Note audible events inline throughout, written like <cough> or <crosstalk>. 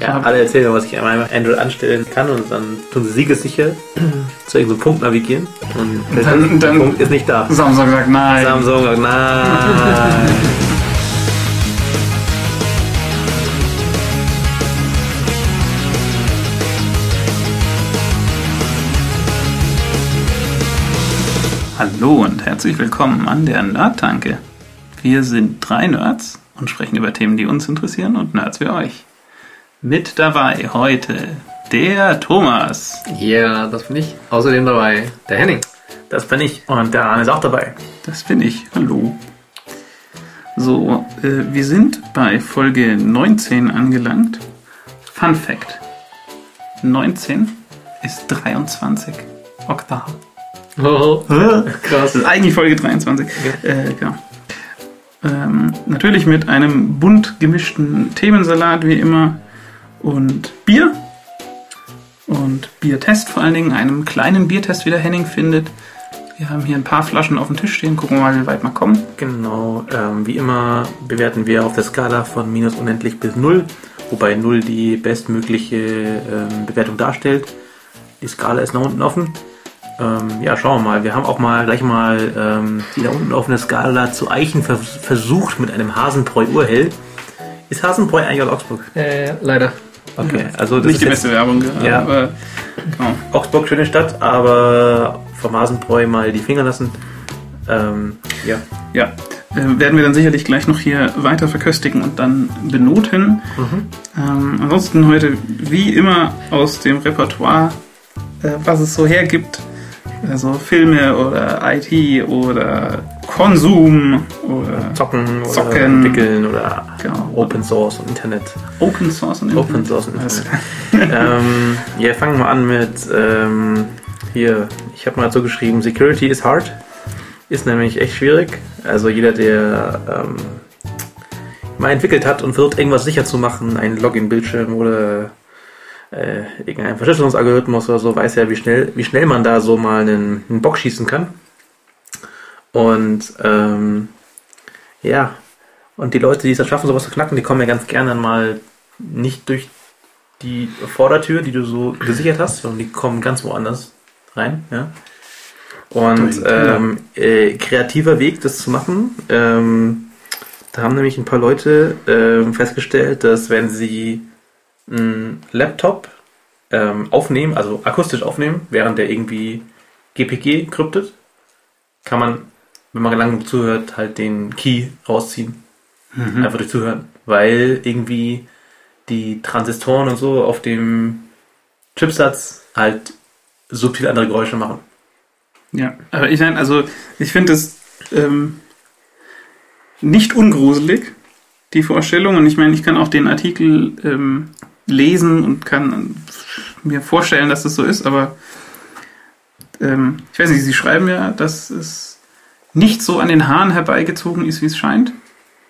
Ja, alle erzählen, was ich an meinem Android anstellen kann und dann tun sie siegessicher <clears throat> zu irgendeinem Punkt navigieren und der Dann- dann- Punkt ist nicht da. Samsung sagt nein. Samsung sagt nein. Hallo und herzlich willkommen an der Nerdtanke. Wir sind drei Nerds und sprechen über Themen, die uns interessieren und Nerds wie euch. Mit dabei heute der Thomas, Ja, das bin ich. Außerdem dabei der Henning. Das bin ich und der Arne ist auch dabei. das bin ich. Hallo. So, äh, wir sind bei Folge 19 angelangt. Fun Fact: 19 ist 23 Oktav. Oh, Krass. Das ist eigentlich Folge 23. Äh, genau. Ähm, natürlich mit einem bunt gemischten Themensalat wie immer und Bier. Und Biertest vor allen Dingen, einem kleinen Biertest, wie der Henning findet. Wir haben hier ein paar Flaschen auf dem Tisch stehen, gucken wir mal, wie weit wir kommen. Genau, ähm, wie immer bewerten wir auf der Skala von minus unendlich bis null, wobei null die bestmögliche ähm, Bewertung darstellt. Die Skala ist nach unten offen. Ähm, ja, schauen wir mal. Wir haben auch mal gleich mal ähm, die nach unten offene Skala zu Eichen vers versucht mit einem Hasenbräu Urhell. Ist Hasenbräu eigentlich aus Augsburg? äh, leider. Okay, <laughs> also das Nicht die beste Werbung, Ja. aber genau. Augsburg, schöne Stadt, aber vom Hasenbräu mal die Finger lassen. Ähm, ja. Ja, äh, werden wir dann sicherlich gleich noch hier weiter verköstigen und dann benoten. Ähm, ansonsten heute wie immer aus dem Repertoire, äh, was es so hergibt. Also Filme oder IT oder Konsum oder Zocken oder Zocken. entwickeln oder Genau. Open Source und Internet. Open Source und Open Internet. Source und Internet. ähm, ja, fangen wir an mit ähm, hier. Ich habe mal so geschrieben: Security is hard. Ist nämlich echt schwierig. Also jeder, der ähm, mal entwickelt hat und versucht, irgendwas sicher zu machen, einen Login-Bildschirm oder äh, irgendeinen Verschlüsselungsalgorithmus oder so, weiß ja, wie schnell, wie schnell man da so mal einen, einen Bock schießen kann. Und ähm, ja, und die Leute, die es dann schaffen, sowas zu knacken, die kommen ja ganz gerne dann mal nicht durch die Vordertür, die du so gesichert hast, sondern die kommen ganz woanders rein. Ja. Und ähm, äh, kreativer Weg, das zu machen. Ähm, da haben nämlich ein paar Leute ähm, festgestellt, dass wenn sie einen Laptop ähm, aufnehmen, also akustisch aufnehmen, während der irgendwie GPG kryptet, kann man, wenn man lang genug zuhört, halt den Key rausziehen. Mhm. Einfach durch Zuhören. Weil irgendwie die Transistoren und so auf dem Chipsatz halt subtil andere Geräusche machen. Ja, aber ich meine, also ich finde es ähm, nicht ungruselig, die Vorstellung. Und ich meine, ich kann auch den Artikel ähm, lesen und kann mir vorstellen, dass das so ist, aber ähm, ich weiß nicht, Sie schreiben ja, dass es nicht so an den Haaren herbeigezogen ist, wie es scheint,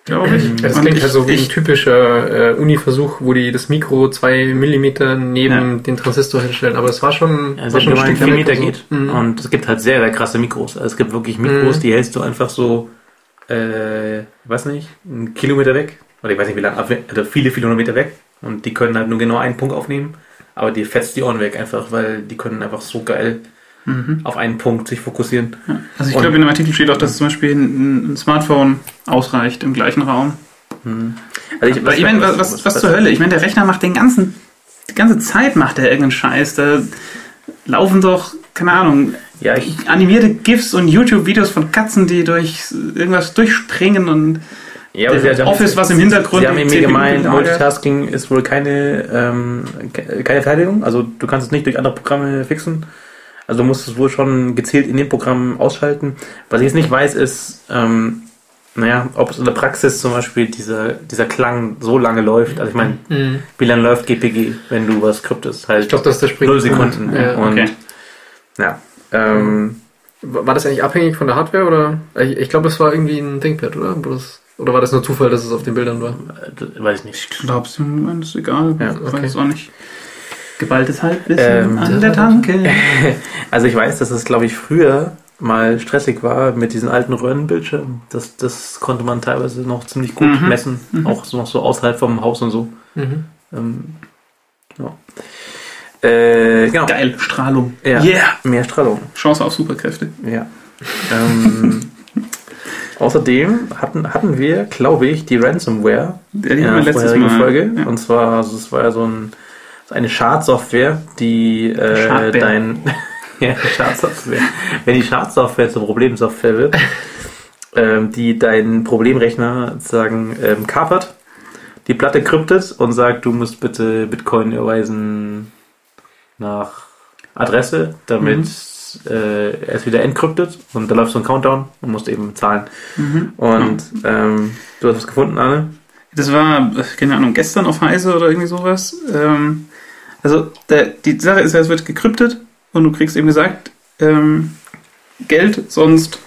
glaube ich. Das Und klingt ich, halt so wie ein ich, typischer äh, Uni-Versuch, wo die das Mikro zwei Millimeter neben Ja. den Transistor hinstellen. Aber es war schon, Also war schon man Stück vier weg Meter und so. geht. Mhm. Und es gibt halt sehr, sehr krasse Mikros. Also es gibt wirklich Mikros, Mhm. die hältst du einfach so, äh, weiß nicht, einen Kilometer weg. Oder ich weiß nicht wie lange, also viele, viele hundert Meter weg. Und die können halt nur genau einen Punkt aufnehmen. Aber die fetzt die Ohren weg einfach, weil die können einfach so geil mhm. auf einen Punkt sich fokussieren. ja. Also ich Und- glaube, in dem Artikel steht auch, dass zum Beispiel ein, ein Smartphone ausreicht im gleichen Raum. Also Aber ich meine, was, was, was zur Hölle? Ich meine, der Rechner macht den ganzen, die ganze Zeit macht er irgendeinen Scheiß. Da laufen doch, keine Ahnung, Ja, ich, animierte GIFs und YouTube-Videos von Katzen, die durch irgendwas durchspringen und ja, aber sie Office, was im Hintergrund Sie haben eben mir gemeint. Multitasking ist wohl keine, ähm, ke- keine Verteidigung. Also du kannst es nicht durch andere Programme fixen. Also du musst es wohl schon gezielt in dem Programm ausschalten. Was ich jetzt nicht weiß, ist, ähm, naja, ob es in der Praxis zum Beispiel dieser, dieser Klang so lange läuft. Also ich meine, Mhm. wie lange läuft GPG, wenn du was kryptest? Halt Ich glaube, das ist der Spring. null Sekunden. Ja. Und okay. ja, ähm, War das eigentlich abhängig von der Hardware oder? Ich, ich glaube, das war irgendwie ein ThinkPad, oder? Oder war das nur Zufall, dass es auf den Bildern war? äh, weiß ich nicht. Ich glaube, es ist egal. Ja, Ich okay. weiß auch nicht. Geballtes Halbwissen Ähm, an der Tanke. <laughs> Also ich weiß, dass es, glaube ich, früher mal stressig war mit diesen alten Röhrenbildschirmen. Das, das konnte man teilweise noch ziemlich gut Mhm. messen, Mhm. auch so noch so außerhalb vom Haus und so. Mhm. Ähm, Äh, genau. Geil, Strahlung. Ja. Yeah! Mehr Strahlung. Chance auf Superkräfte. Ja. ähm, <laughs> außerdem hatten, hatten wir, glaube ich, die Ransomware Ja, die in der vorherigen Mal. Folge. Ja. Und zwar, also es war ja so ein, so eine Schadsoftware, die äh, dein <laughs> ja, Schadsoftware, wenn die Schadsoftware zur Problemsoftware wird, ähm, die deinen Problemrechner sozusagen ähm, kapert, die Platte kryptet und sagt, du musst bitte Bitcoin überweisen nach Adresse, damit äh, er es wieder entkryptet und da läuft so ein Countdown und musst eben zahlen. Mhm. Und ähm, du hast was gefunden, Anne? Das war, keine Ahnung, gestern auf Heise oder irgendwie sowas. Ähm, also der, die Sache ist ja, es wird gekryptet und du kriegst eben gesagt, ähm, Geld, sonst,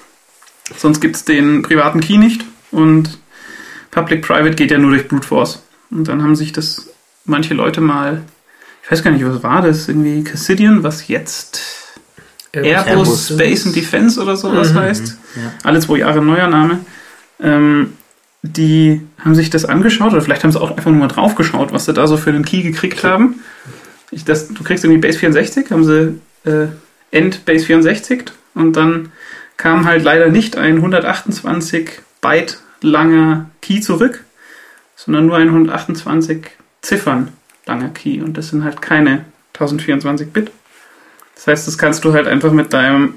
sonst gibt es den privaten Key nicht und Public-Private geht ja nur durch Brute Force. Und dann haben sich das manche Leute mal, ich weiß gar nicht, was war das, irgendwie Cassidian, was jetzt Airbus Space and Defense oder sowas Mhm. heißt. Ja. Alle zwei Jahre neuer Name. Ähm, die haben sich das angeschaut oder vielleicht haben sie auch einfach nur mal drauf geschaut, was sie da so für einen Key gekriegt haben. Ich, das, du kriegst irgendwie Base 64, haben sie äh, End Base 64 und dann kam halt leider nicht ein 128 Byte langer Key zurück, sondern nur ein 128 Ziffern langer Key und das sind halt keine 1024 Bit. Das heißt, das kannst du halt einfach mit deinem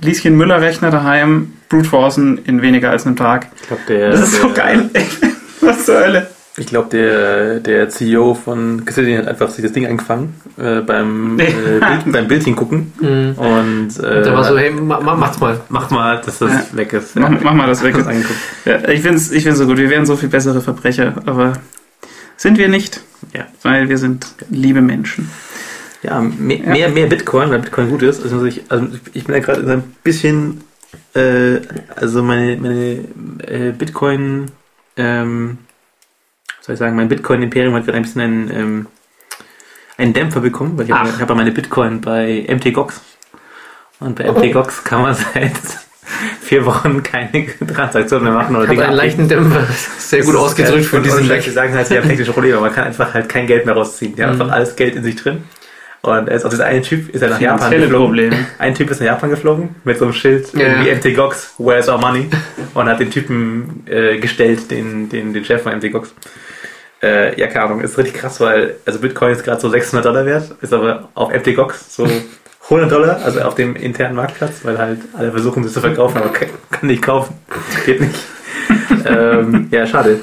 Lieschen Müller Rechner daheim brute forcen in weniger als einem Tag. Ich glaube, der, Das ist so der, geil. <laughs> Was zur Hölle? Ich glaube, der, der CEO von Cassidy hat einfach sich das Ding eingefangen äh, beim, <laughs> äh, Bild, beim Bild hingucken Mhm. und äh, Da war so, hey, ma, ma, macht's mal. mach mal, dass das Ja. weg ist. Mach, mach mal das weg. angeguckt. Ja, ich finde es ich find's so gut. Wir wären so viel bessere Verbrecher, aber sind wir nicht, Ja. weil wir sind liebe Menschen. Ja, mehr, Ja. mehr, mehr Bitcoin, weil Bitcoin gut ist. Also ich, also ich bin ja gerade ein bisschen, äh, also meine, meine äh, Bitcoin, ähm, soll ich sagen, mein Bitcoin-Imperium hat gerade ein bisschen einen, ähm, einen Dämpfer bekommen, weil ich habe hab ja meine Bitcoin bei MTGOX. Und bei MTGOX kann man <laughs> seit vier Wochen keine Transaktionen mehr machen oder habe einen leichten Dämpfer. Sehr gut ausgedrückt für Und- diesen Leck. Die sagen halt, sie haben <laughs> technische Probleme, man kann einfach halt kein Geld mehr rausziehen. Die haben Mhm. einfach alles Geld in sich drin. Und er ist auch dieser eine Typ, ist er nach Japan geflogen. Probleme. Ein Typ ist nach Japan geflogen mit so einem Schild, Ja, irgendwie. MT Gox, where's our money? Und hat den Typen äh, gestellt, den, den, den Chef von MT Gox. Äh, ja, keine Ahnung, ist richtig krass, weil also Bitcoin ist gerade so 600 Dollar wert, ist aber auf MT Gox so 100 Dollar, also auf dem internen Marktplatz, weil halt alle versuchen, das zu verkaufen, aber kann, kann nicht kaufen. Geht nicht. <laughs> ähm, ja, schade.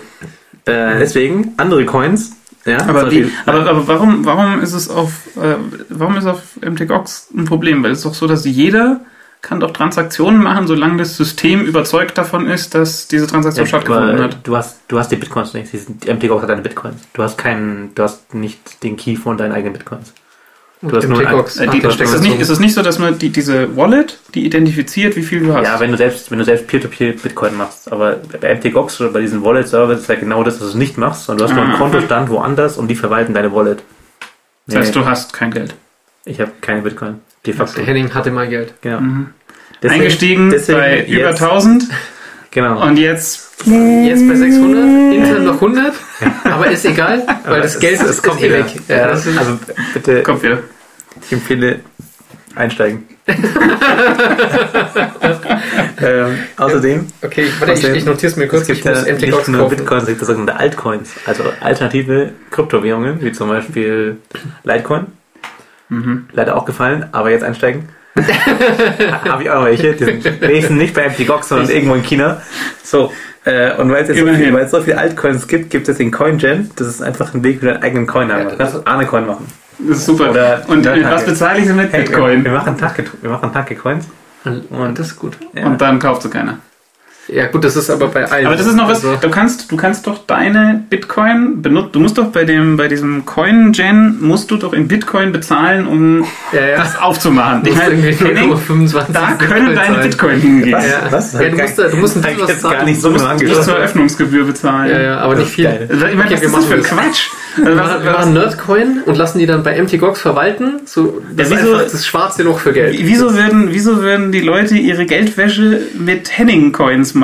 Äh, deswegen, andere Coins. Ja, Aber, zum wie, aber, aber warum, warum ist es auf, äh, warum ist auf MTGOX ein Problem? Weil es ist doch so, dass jeder kann doch Transaktionen machen, solange das System überzeugt davon ist, dass diese Transaktion Ja, stattgefunden aber hat. Du hast, du hast die Bitcoins nicht. MTGOX hat deine Bitcoins. Du hast keinen, du hast nicht den Key von deinen eigenen Bitcoins. Du hast nur MTGOX Äh, die, ist, es nicht, ist es nicht so, dass man die, diese Wallet, die identifiziert, wie viel du hast? Ja, wenn du selbst, wenn du selbst Peer-to-Peer Bitcoin machst. Aber bei MTGOX oder bei diesen Wallet-Servers ist ja genau das, was du nicht machst, sondern du hast nur einen Ah. Kontostand woanders und die verwalten deine Wallet. das heißt, du hast kein Geld. ich habe keine Bitcoin. De facto. Der Henning hatte mal Geld. Genau. Mhm. Deswegen- Eingestiegen deswegen bei jetzt- über 1000 <laughs> Genau. und jetzt Jetzt bei 600, intern noch 100, aber ist egal, weil Aber das Geld ist, kommt ist eh weg. Ja, das ist, also bitte, kommt wieder. ich empfehle einsteigen. <laughs> ähm, außerdem okay, warte, ich, ich notiere es mir kurz. es gibt Ich muss ja nicht nur kaufen. Bitcoins, es gibt sogenannte Altcoins, also alternative Kryptowährungen, wie zum Beispiel Litecoin. Mhm. Leider auch gefallen, aber jetzt einsteigen. <laughs> Habe ich auch welche, die sind wenigstens nicht bei MTGOX, sondern irgendwo in China. So, äh, und weil es jetzt so viel, weil es so viele Altcoins gibt, gibt es den CoinGen. Das ist einfach ein Weg, wie du deinen eigenen Coin haben. Ja, Du kannst eine Coin machen. Das ist super. Oder- und was bezahle ich denn mit Hey, Bitcoin? wir machen wir machen Tage Coins. Und das ist gut. Ja. Und dann kauft sie keiner. Ja, gut, das ist aber bei allen. Aber das ist noch was, Also, du kannst, du kannst doch deine Bitcoin benutzen, du musst doch bei dem, bei diesem Coin-Gen, musst du doch in Bitcoin bezahlen, um ja, ja. das aufzumachen. Ich meine, irgendwie Henning, 0,25 da können Bitcoin deine zahlen. Bitcoin hingehen. Was? Ja. Was? Ja, du musst du musst ein bisschen was jetzt gar zahlen. nicht so Du musst, genau du musst zur. Eröffnungsgebühr bezahlen. Ja, ja, aber nicht ist viel. geil. Ich meine, Okay, was wir ist das machen für das. Quatsch? Also, Wir was, machen, wir machen Nerdcoin und lassen die dann bei MTGOX verwalten. So, das Ja, ist wieso- einfach das schwarze Loch für Geld. wieso, würden, wieso würden die Leute ihre Geldwäsche mit Henning-Coins machen?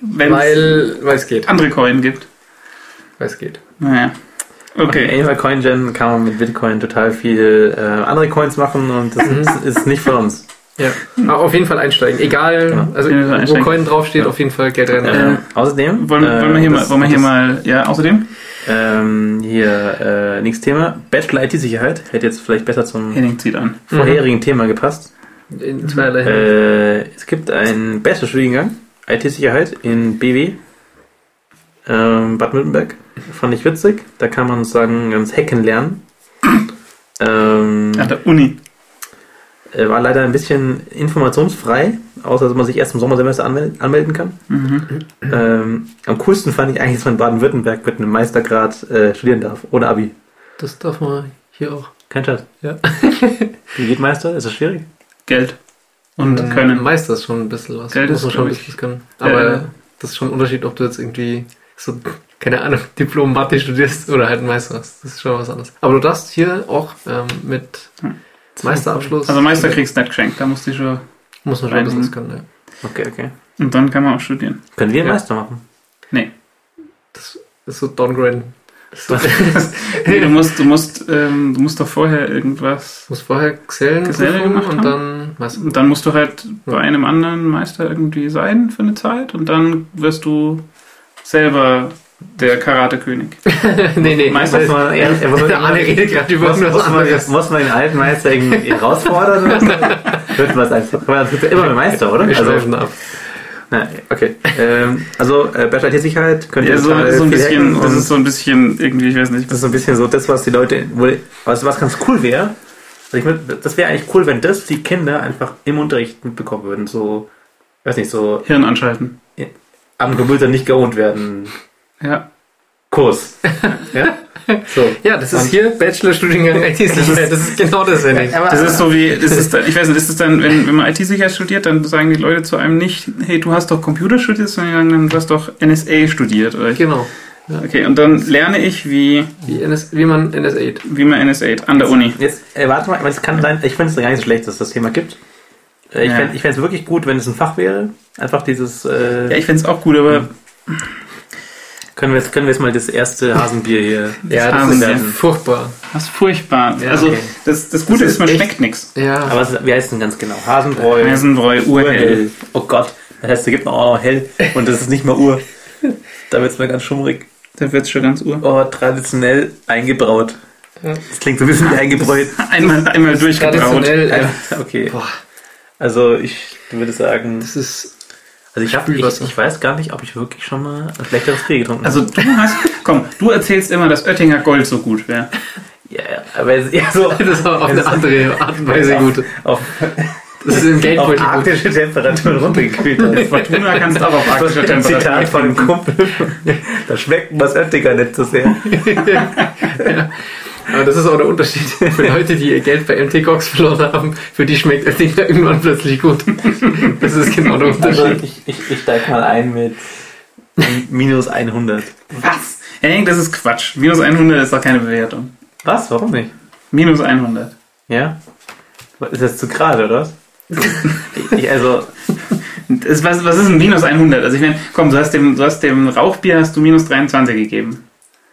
Wenn es Weil, weil es geht. andere Coin gibt. Weil es geht. Naja. Okay. Animal Coin Gen kann man mit Bitcoin total viel äh, andere Coins machen und das ist, ist nicht von uns. Ja, aber auf jeden Fall einsteigen. Egal, Genau. also wo. Coin draufsteht, Ja. auf jeden Fall Geld rein. Äh, außerdem. Wollen, wollen wir hier, äh, mal, das- wollen wir hier das- mal, ja, außerdem? Ähm, hier, äh, nächstes Thema. Bachelor IT-Sicherheit. Hätte jetzt vielleicht besser zum vorherigen Thema gepasst. In zweierlei. Äh, es gibt einen Bachelor-Studiengang IT-Sicherheit in BW. Ähm, Baden-Württemberg. Fand ich witzig. Da kann man sozusagen ganz Hacken lernen. <clears throat> Ähm, An der Uni. äh, war leider ein bisschen informationsfrei, außer dass man sich erst im Sommersemester anmel anmelden kann. Mhm. Ähm, am coolsten fand ich eigentlich, dass man in Baden-Württemberg mit einem Meistergrad äh, studieren darf, ohne Abi. Das darf man hier auch. Kein Schatz. Ja. <laughs> Wie geht Meister? Ist das schwierig? Geld. Und Ähm, Können. Meister ist schon ein bisschen was. Geld Muss ist, man schon ein bisschen was können. Aber Äh, das ist schon ein Unterschied, ob du jetzt irgendwie so, keine Ahnung, <laughs> Diplom Mathe studierst oder halt einen Meister hast. Das ist schon was anderes. Aber du darfst hier auch ähm, mit Hm. Meisterabschluss. Also Meister kriegst du nicht geschenkt, da musst du schon. Muss man schon ein bisschen was können, ja. Okay, okay. Und dann kann man auch studieren. Können wir Ja. Meister machen? Das ist so ist so, <laughs> Nee, du musst, du musst, ähm, du musst doch vorher irgendwas. muss vorher Gesellen, Geselle Prüfung gemacht und haben? dann Meister. Und dann musst du halt bei einem anderen Meister irgendwie sein für eine Zeit und dann wirst du selber der Karate-König. <laughs> nee, nee, Meister <laughs> Muss man, <laughs> er, er muss, der Arne redet gerade über muss, muss, man, muss man den alten Meister irgendwie herausfordern? Wird was einfach. Das wird ja immer mit Meister, oder? Wir Also, ab. na, okay. Ähm, also, äh, Bachelor IT-Sicherheit könnt ihr Ja, so, so ein bisschen, das ist so ein bisschen irgendwie, ich weiß nicht. Das ist so ein bisschen so das, was die Leute, wo, was, was ganz cool wäre. Also ich mein, das wäre eigentlich cool, wenn das die Kinder einfach im Unterricht mitbekommen würden. So, weiß nicht, so Hirn anschalten. am Computer nicht geohnt werden. Ja. Kurs. <laughs> ja? So. Ja, das ist Und- hier Bachelorstudiengang <laughs> IT-Sicherheit. Das ist genau das, Henning. Aber- Das ist so wie, <laughs> das ist dann, ich weiß nicht, ist es dann, wenn, wenn man IT-Sicherheit studiert, dann sagen die Leute zu einem nicht, hey, du hast doch Computer studiert, sondern die sagen dann, du hast doch NSA studiert. Oder ich, Genau. Okay, und dann lerne ich, wie, Wie, NS, wie man NS8. wie man NSA an der Uni. Jetzt, äh, warte mal, aber es kann sein, ich finde es gar nicht so schlecht, dass es das Thema gibt. Äh, ich Ja. fände fänd's wirklich gut, wenn es ein Fach wäre. Einfach dieses, äh, Ja, ich find's auch gut, aber können, wir jetzt, können wir jetzt mal das erste Hasenbier hier. Ja, das Hasen ist werden. furchtbar. das ist furchtbar. Ja, also, okay. das, das Gute Das ist, ist man echt- schmeckt nichts. Ja, Aber es, wie heißt es denn ganz genau? Hasenbräu. Eisenbräu, urhell. Oh Gott. Das heißt, es gibt noch auch noch hell und das ist nicht mal Ur. Da wird es mal ganz schummrig. Da wird's schon ganz ur. Oh, traditionell eingebraut. Ja. Das klingt so ein bisschen wie eingebräut. <laughs> Einmal, einmal durchgebraut. traditionell. Äh, Okay. boah, Also ich würde sagen, das ist. also ich, hab, ich, ich weiß gar nicht, ob ich wirklich schon mal ein schlechteres Bier getrunken Also du hast, komm, du erzählst immer, dass Oettinger Gold so gut wäre. Ja, ja, aber es- ja, so <laughs> Das war auf eine andere Art und Weise gut. auf, Das ist im auf Geldbeutel gut. arktische Temperaturen runtergekühlt. Fortuna <laughs> kannst auch auf arktischer Ein Temperatur. Zitat von einem Kumpel. Da schmeckt was Oettinger nicht so sehr. <laughs> Aber das ist auch der Unterschied für Leute, die ihr Geld bei MT Cox verloren haben. Für die schmeckt das Ding dann irgendwann plötzlich gut. Das ist genau der Also Unterschied. ich, ich, ich steig mal ein mit minus 100. Was? Henning, das ist Quatsch. Minus 100 ist doch keine Bewertung. Was? Warum nicht? Minus 100. Ja? Ist das zu gerade, oder was? Ich, also, Das, was, was ist ein Minus 100? Also ich meine, komm, du hast, dem, du hast dem Rauchbier hast du minus 23 gegeben.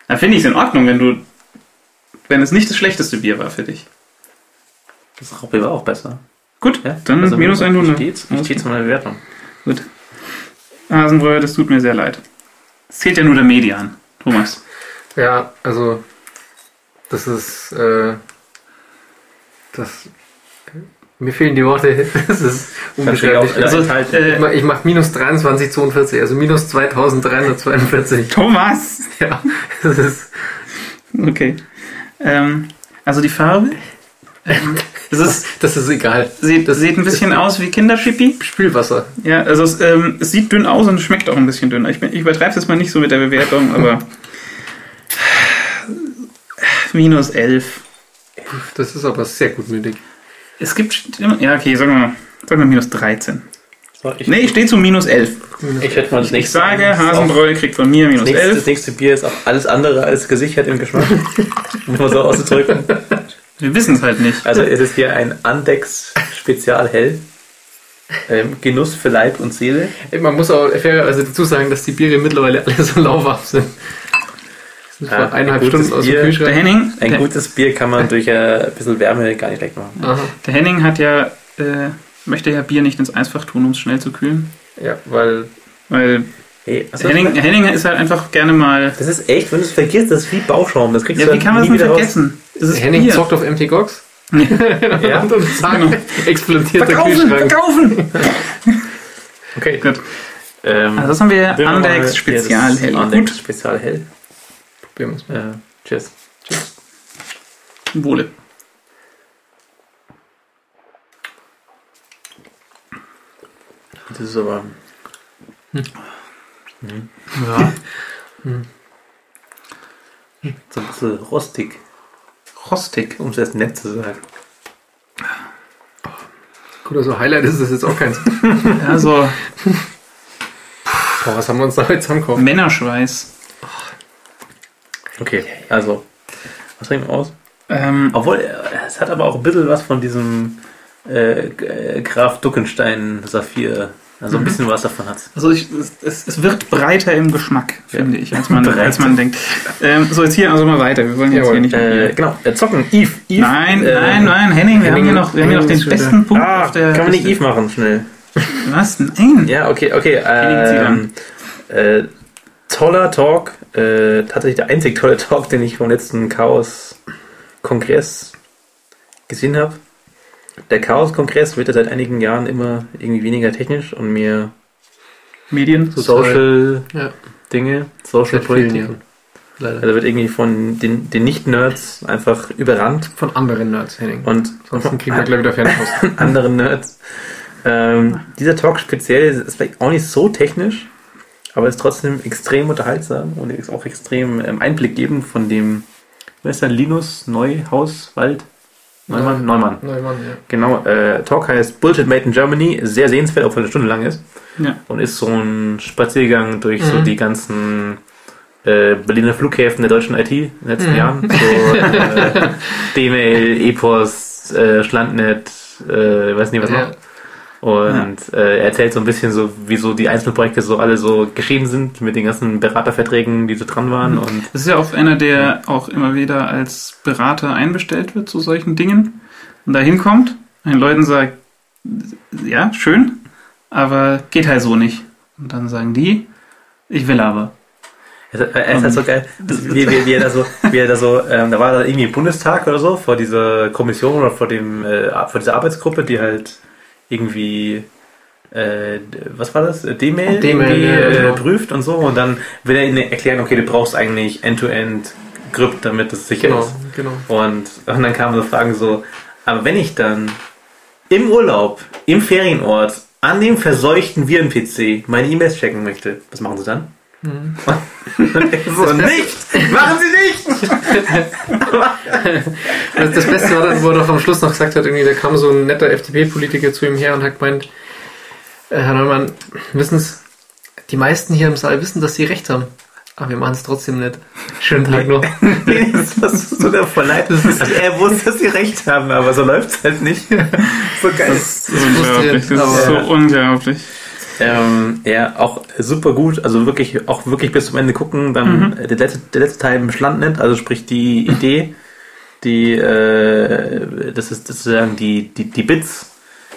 Dann finde ich es in Ordnung, wenn du, wenn es nicht das schlechteste Bier war für dich. das Rauchbier war auch besser. Gut, Ja? dann Also, minus 100. Ich mal in der Bewertung. Gut. Hasenbräu, das tut mir sehr leid. Es zählt ja nur der Median, Thomas. Ja, also das ist äh, das mir fehlen die Worte. <laughs> Das ist unbeschreiblich. Also, äh, Ich mach, ich mach minus 23,42, also minus 2342. Thomas! <laughs> Ja, das ist Okay. Ähm, also die Farbe? Ähm, <laughs> Es ist, das ist egal. sieht, das sieht ein bisschen aus wie Kinderschippi. Spülwasser. Ja, also es, ähm, es sieht dünn aus und es schmeckt auch ein bisschen dünn. Ich, ich übertreibe es jetzt mal nicht so mit der Bewertung, aber minus 11. Das ist aber sehr gutmütig. Es gibt, Stimmen- ja okay, sagen wir mal, sagen wir minus 13. so, ich, Nee, ich stehe zu minus 11. ich hätte mal das Ich sage, Hasenbräu kriegt von mir Das minus nächste, das 11. nächste Bier ist auch alles andere als gesichert im Geschmack. <laughs> um mal so auszudrücken. Wir wissen es halt nicht. Also es ist hier ein Andex Spezial Hell. Ähm, Genuss für Leib und Seele. Ey, Man muss auch fairerweise dazu sagen, dass die Biere mittlerweile alle so lauwarm sind. War eineinhalb ein gutes Stunden aus dem Bier. Der Kühlschrank. Henning, Ein der, gutes Bier kann man durch äh, ein bisschen Wärme gar nicht schlecht machen. Aha. der Henning hat ja, äh, möchte ja Bier nicht ins Eisfach tun, um es schnell zu kühlen. Ja, weil Weil Hey, Henning, Henning ist halt einfach gerne mal. das ist echt, wenn du es vergisst, das ist wie Bauschaum. Das kriegst Ja, du wie kann man nie es wieder vergessen? Das ist Henning Bier. zockt auf MT Gox <laughs> Ja. und dann Genau. <laughs> explodiert der Verkaufen, Kühlschrank. verkaufen! Okay. Gut. Ähm, Also das haben wir Andex Spezial hell. Andex Gut, Spezial hell. Probieren wir's mal. Äh, cheers. Wohle. Das ist aber. Ja. <laughs> So ein bisschen rostig, Rostig. um es erst nett zu sagen. Gut, also Highlight ist es jetzt auch keins. <laughs> Also Boah, was haben wir uns da heute zusammenkauft? Männerschweiß. Okay, also. Was trinken wir aus? Ähm, Obwohl, es hat aber auch ein bisschen was von diesem äh, Graf Duckenstein Saphir. Also ein bisschen was davon hat also ich, es, es wird breiter im Geschmack, finde ich, als man, <laughs> als man denkt. Ähm, so, jetzt hier also mal weiter. Wir wollen jetzt Jawohl. hier nicht. äh, Genau, äh, zocken. Eve. Eve nein, äh, nein, nein, Henning, wir haben Henning- hier noch, wir haben hier noch Henning den besten Punkt Ah, auf der. kann man nicht Liste. Eve machen, schnell. Was? Nein. Ja, okay, okay. Henning zieht Ähm, äh, toller Talk. Äh, tatsächlich der einzig tolle Talk, den ich vom letzten Chaos-Kongress gesehen habe. Der Chaos-Kongress wird ja seit einigen Jahren immer irgendwie weniger technisch und mehr Medien. Social Ja, Dinge, Social Politik. Leider. Also wird irgendwie von den, den Nicht-Nerds einfach überrannt Von anderen Nerds, Henning. und Sonst kriegen wir gleich wieder Fanpost. <laughs> anderen Nerds. Ähm, dieser Talk speziell ist vielleicht auch nicht so technisch, aber ist trotzdem extrem unterhaltsam und ist auch extrem ähm, Einblick geben von dem, wer ist der, Linus Neuhauswald? Neumann? Neumann. Neumann, ja. Genau, äh, Talk heißt Bullshit Made in Germany, sehr sehenswert, obwohl eine Stunde lang ist. Ja. Und ist so ein Spaziergang durch so Mhm. die ganzen äh, Berliner Flughäfen der deutschen IT in den letzten Mhm. Jahren. So äh, <laughs> D-Mail, E-Post, äh, Schlandnet, äh, ich weiß nicht was Ja. noch. Und äh, er erzählt so ein bisschen so, wie so die einzelnen Projekte so alle so geschehen sind mit den ganzen Beraterverträgen, die so dran waren. Und Das ist ja auch einer, der auch immer wieder als Berater einbestellt wird zu solchen Dingen und da hinkommt, den Leuten sagt, ja, schön, aber geht halt so nicht. Und dann sagen die, ich will aber. Er ist, er ist halt so geil, wie, wie, wie er da so, <laughs> wie er da so, ähm, da war da irgendwie im Bundestag oder so, vor dieser Kommission oder vor dem, äh, vor dieser Arbeitsgruppe, die halt irgendwie, äh, was war das? D-Mail D-Mail, ja, äh, genau. prüft und so und dann will er ihnen erklären, okay, du brauchst eigentlich End-to-End Grip, damit es sicher Genau, ist. genau. Und, und dann kamen so Fragen so, aber wenn ich dann im Urlaub, im Ferienort, an dem verseuchten Viren-PC meine E-Mails checken möchte, was machen Sie dann? Mhm. <laughs> so, nicht! Machen Sie nicht! <laughs> Das, das Beste war dann, wo er doch am Schluss noch gesagt hat, irgendwie, da kam so ein netter FDP-Politiker zu ihm her und hat gemeint, äh, Herr Neumann, wissen Sie, die meisten hier im Saal wissen, dass Sie recht haben. Aber wir machen es trotzdem nicht. Schönen Tag noch. <laughs> das das ist so der voll leid. Also er wusste, dass sie recht haben, aber so läuft es halt nicht. So geil. Das ist unglaublich. Das ist aber- so unglaublich. Ähm, ja, auch super gut, also wirklich, auch wirklich bis zum Ende gucken. Dann äh, der, letzte, der letzte Teil im Schlandnet, also sprich die Idee, die, äh, das ist sozusagen die, die, die Bits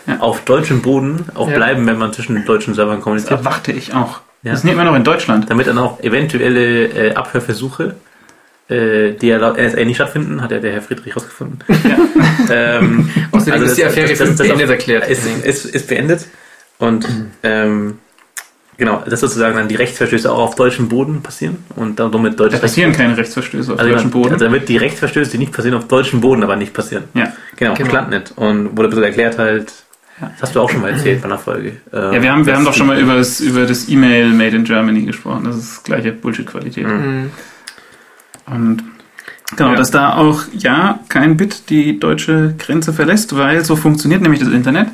Ja. auf deutschem Boden auch Ja. bleiben, wenn man zwischen den deutschen Servern Das kommuniziert. erwarte ich auch. Ja. Das ist nicht immer noch in Deutschland. Damit dann auch eventuelle äh, Abhörversuche, äh, die ja laut NSA nicht stattfinden, hat ja der Herr Friedrich rausgefunden. <laughs> ähm, Außerdem ist die das- Affäre das- das- das- beendet erklärt. ist, ist, ist beendet. Und ähm, genau, dass sozusagen dann die Rechtsverstöße auch auf deutschem Boden passieren und dann somit deutsch Da passieren keine Rechtsverstöße auf also, deutschem Boden. Also damit die Rechtsverstöße, die nicht passieren, auf deutschem Boden aber nicht passieren. ja. Genau, Genau. genau. nicht. Und wurde ein bisschen erklärt halt, Ja. das hast du auch schon mal erzählt bei einer Folge. Ähm, ja, wir haben, wir haben doch schon mal über das, über das E-Mail Made in Germany gesprochen. Das ist gleiche Bullshit-Qualität. Mhm. Und genau, Ja. dass da auch, ja, kein Bit die deutsche Grenze verlässt, weil so funktioniert nämlich das Internet.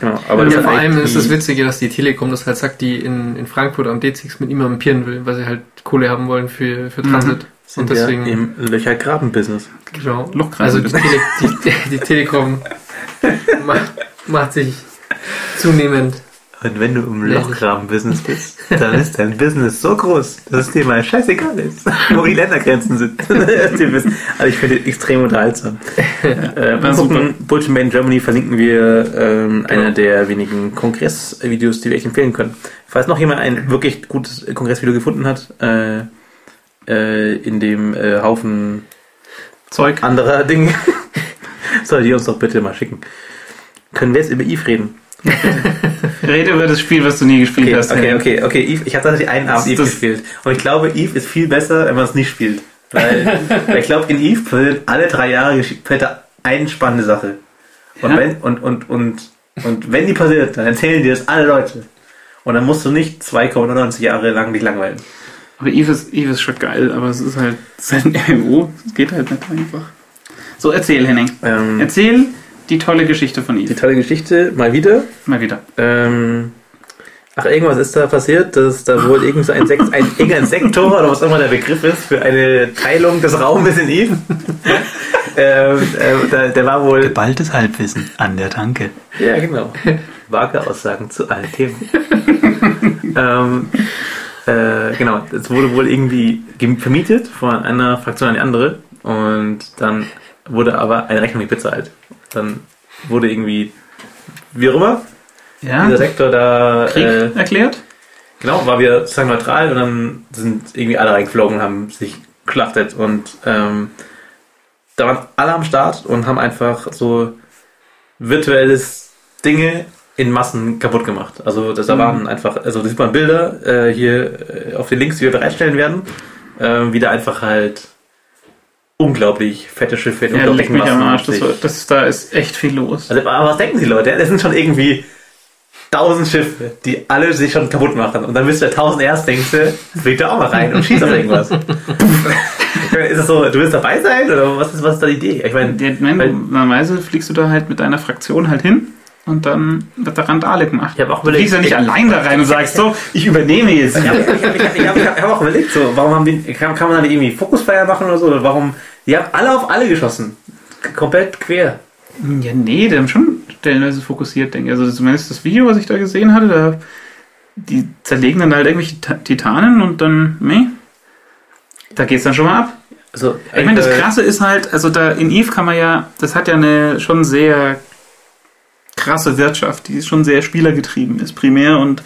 Genau, aber ja, das vor allem ist das Witzige, dass die Telekom das halt sagt, die in, in Frankfurt am D6 mit ihm ampieren will, weil sie halt Kohle haben wollen für, für Transit. sind Und deswegen, ja im Löcher-Graben-Business. genau. Lochgraben. Also die, Tele, die, die Telekom <laughs> macht, macht sich zunehmend Und wenn du im Lochgraben-Business bist, <laughs> dann ist dein Business so groß, dass es dir mal scheißegal ist, wo die Ländergrenzen sind. <laughs> also ich finde es extrem unterhaltsam. äh, mal gucken, Bullshit Made in Germany verlinken wir ähm, einer der wenigen Kongressvideos, die wir echt empfehlen können. Falls noch jemand ein wirklich gutes Kongressvideo gefunden hat, äh, äh, in dem äh, Haufen Zeug. anderer Dinge, <laughs> soll die uns doch bitte mal schicken. Können wir jetzt über Eve reden? Rede über das Spiel, was du nie gespielt Okay, hast. okay, okay, okay. Eve, ich habe tatsächlich einen Das- Abend Eve das- gespielt. Und ich glaube, Eve ist viel besser, wenn man es nicht spielt. Weil, weil <laughs> ich glaube, in Eve passiert alle drei Jahre da eine spannende Sache. Und, Ja. wenn, und, und, und, und wenn die passiert, dann erzählen dir das alle Leute. Und dann musst du nicht 2,99 Jahre lang dich langweilen. Aber Eve ist, Eve ist schon geil, aber es ist halt, es ist halt ein <laughs> MMO. Es geht halt nicht einfach. So, erzähl, Henning. Ähm, Erzähl die tolle Geschichte von die Eve. tolle Geschichte, mal wieder. Mal wieder. Ähm, ach, irgendwas ist da passiert, dass da wohl irgend so ein, Sek ein, <laughs> irgendein Sektor oder was auch immer der Begriff ist für eine Teilung des Raumes in Eve. <laughs> ähm, äh, da, der war wohl. Geballtes Halbwissen an der Tanke. Ja, genau. Vage Aussagen zu allen Themen. <laughs> ähm, äh, genau, es wurde wohl irgendwie vermietet von einer Fraktion an die andere und dann wurde aber eine Rechnung nicht bezahlt. Dann wurde irgendwie, wie auch immer, Ja? dieser Sektor da. Krieg Äh, erklärt? Genau, war wir sozusagen neutral und dann sind irgendwie alle reingeflogen und haben sich geschlachtet und ähm, da waren alle am Start und haben einfach so virtuelles Dinge in Massen kaputt gemacht. Also das da waren einfach, also da sieht man Bilder äh, hier äh, auf den Links, die wir bereitstellen werden, äh, wie da einfach halt unglaublich fette Schiffe in Ja, unglaublichen am Arsch. Das, das, da ist echt viel los. also, aber was denken die Leute? Das sind schon irgendwie tausend Schiffe, die alle sich schon kaputt machen. Und dann bist du der tausend erst, denkst du, fliegt da auch mal rein und schießt auf irgendwas. <laughs> Meine, ist es so, du willst dabei sein oder was ist, was ist da die Idee? Ich meine, Ja, nein, normalerweise fliegst du da halt mit deiner Fraktion halt hin und dann wird da Randale gemacht. ich habe auch Du fliegst ja nicht allein da rein und sagst so, ich übernehme jetzt. Ich habe hab, hab, hab, auch überlegt, so, warum haben die, kann, kann man da nicht irgendwie Fokusfeuer machen oder so? Oder warum? Die haben alle auf alle geschossen. Komplett quer. Ja, nee, die haben schon stellenweise fokussiert, denke ich. Also zumindest das Video, was ich da gesehen hatte, da die zerlegen dann halt irgendwelche Ta- Titanen und dann, meh, da geht's dann schon mal ab. Also, Ich meine, das äh, Krasse ist halt, also da in Eve kann man ja, das hat ja eine schon sehr krasse Wirtschaft, die schon sehr spielergetrieben ist, primär und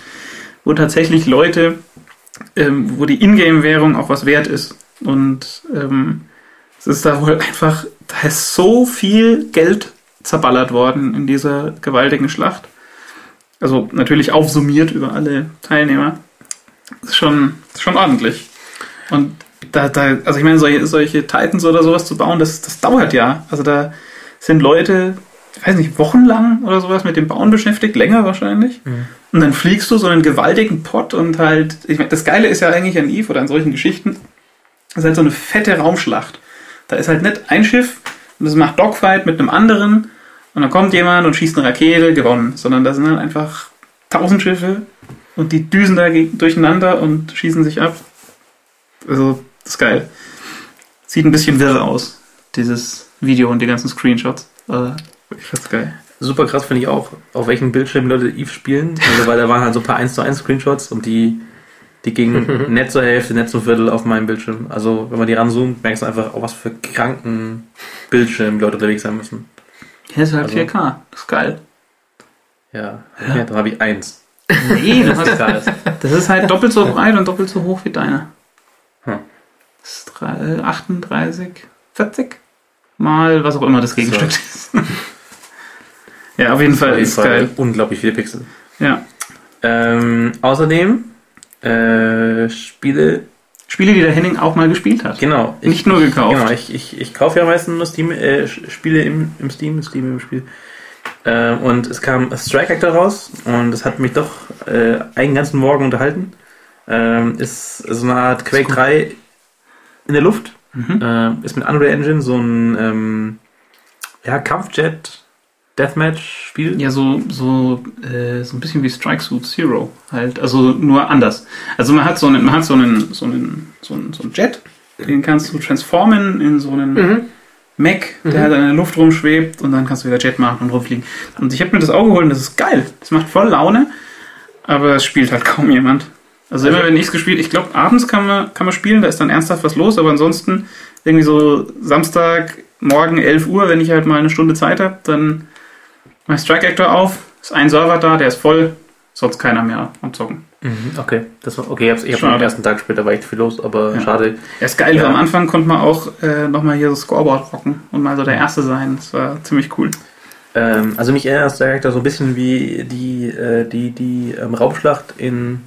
wo tatsächlich Leute, ähm, wo die Ingame-Währung auch was wert ist. Und ähm, es ist da wohl einfach, da ist so viel Geld zerballert worden in dieser gewaltigen Schlacht. Also natürlich aufsummiert über alle Teilnehmer. Das ist schon, ist schon ordentlich. Und da, da, also ich meine, solche, solche Titans oder sowas zu bauen, das, das dauert ja. Also da sind Leute, weiß nicht, wochenlang oder sowas mit dem Bauen beschäftigt, länger wahrscheinlich. Und dann fliegst du so einen gewaltigen Pott und halt, ich meine, das Geile ist ja eigentlich an Eve oder an solchen Geschichten, das ist halt so eine fette Raumschlacht. Da ist halt nicht ein Schiff und das macht Dogfight mit einem anderen und dann kommt jemand und schießt eine Rakete, gewonnen. Sondern da sind halt einfach tausend Schiffe und die düsen da durcheinander und schießen sich ab. Also, das ist geil. Sieht ein bisschen wirr aus, dieses Video und die ganzen Screenshots. Find's geil. Super krass finde ich auch, auf welchen Bildschirmen Leute Eve spielen. Also, weil da waren halt so ein paar 1 zu 1 Screenshots und die, die gingen <laughs> nicht zur Hälfte, nicht zum Viertel auf meinem Bildschirm. Also wenn man die ranzoomt, merkst du einfach, auf was für kranken Bildschirmen die Leute unterwegs sein müssen. Hier ist halt Also- 4K. Das ist geil. Ja, ja dann habe ich eins. Nee, <laughs> Klar ist. das ist halt doppelt so breit und doppelt so hoch wie deine. Hm. Das ist drei- 38, 40 mal was auch immer das Gegenstück ist. <laughs> ja, auf jeden Fall ist geil. Unglaublich viele Pixel. Ja. Ähm, außerdem äh, Spiele, Spiele, die der Henning auch mal gespielt hat. genau. Ich, Nicht nur gekauft. Genau, ich, ich, ich kaufe ja meistens nur Steam, äh, Spiele im, im Steam, Steam im Spiel. Ähm, und es kam Strike Actor raus und es hat mich doch äh, einen ganzen Morgen unterhalten. Ähm, ist so eine Art Quake 3 in der Luft. Mhm. Ähm, ist mit Unreal Engine so ein ähm, ja, Kampfjet Deathmatch-Spiel. Ja, so, so, äh, so ein bisschen wie Strike Suit Zero halt. Also nur anders. Also man hat so einen, man hat so einen, so einen, so einen, so einen Jet, den kannst du transformen in so einen Mhm. Mac, der halt in der Luft rumschwebt und dann kannst du wieder Jet machen und rumfliegen. Und ich habe mir das auch geholt und das ist geil. Das macht voll Laune. aber es spielt halt kaum jemand. Also immer wenn ich es gespielt, ich glaube abends kann man, kann man spielen, da ist dann ernsthaft was los, aber ansonsten irgendwie so Samstag, morgen 11 Uhr, wenn ich halt mal eine Stunde Zeit habe, dann ich Strike Actor auf, ist ein Server da, der ist voll, sonst keiner mehr am Zocken. Mhm, okay, das war, okay, ich habe hab Schade. am ersten Tag da war echt viel los, aber Ja. schade. Ja, ist geil, Ja. am Anfang konnte man auch äh, nochmal hier so Scoreboard rocken und mal so der Erste sein. Das war ziemlich cool. Ähm, also mich erinnert der Charakter so ein bisschen wie die, äh, die, die ähm, Raumschlacht in,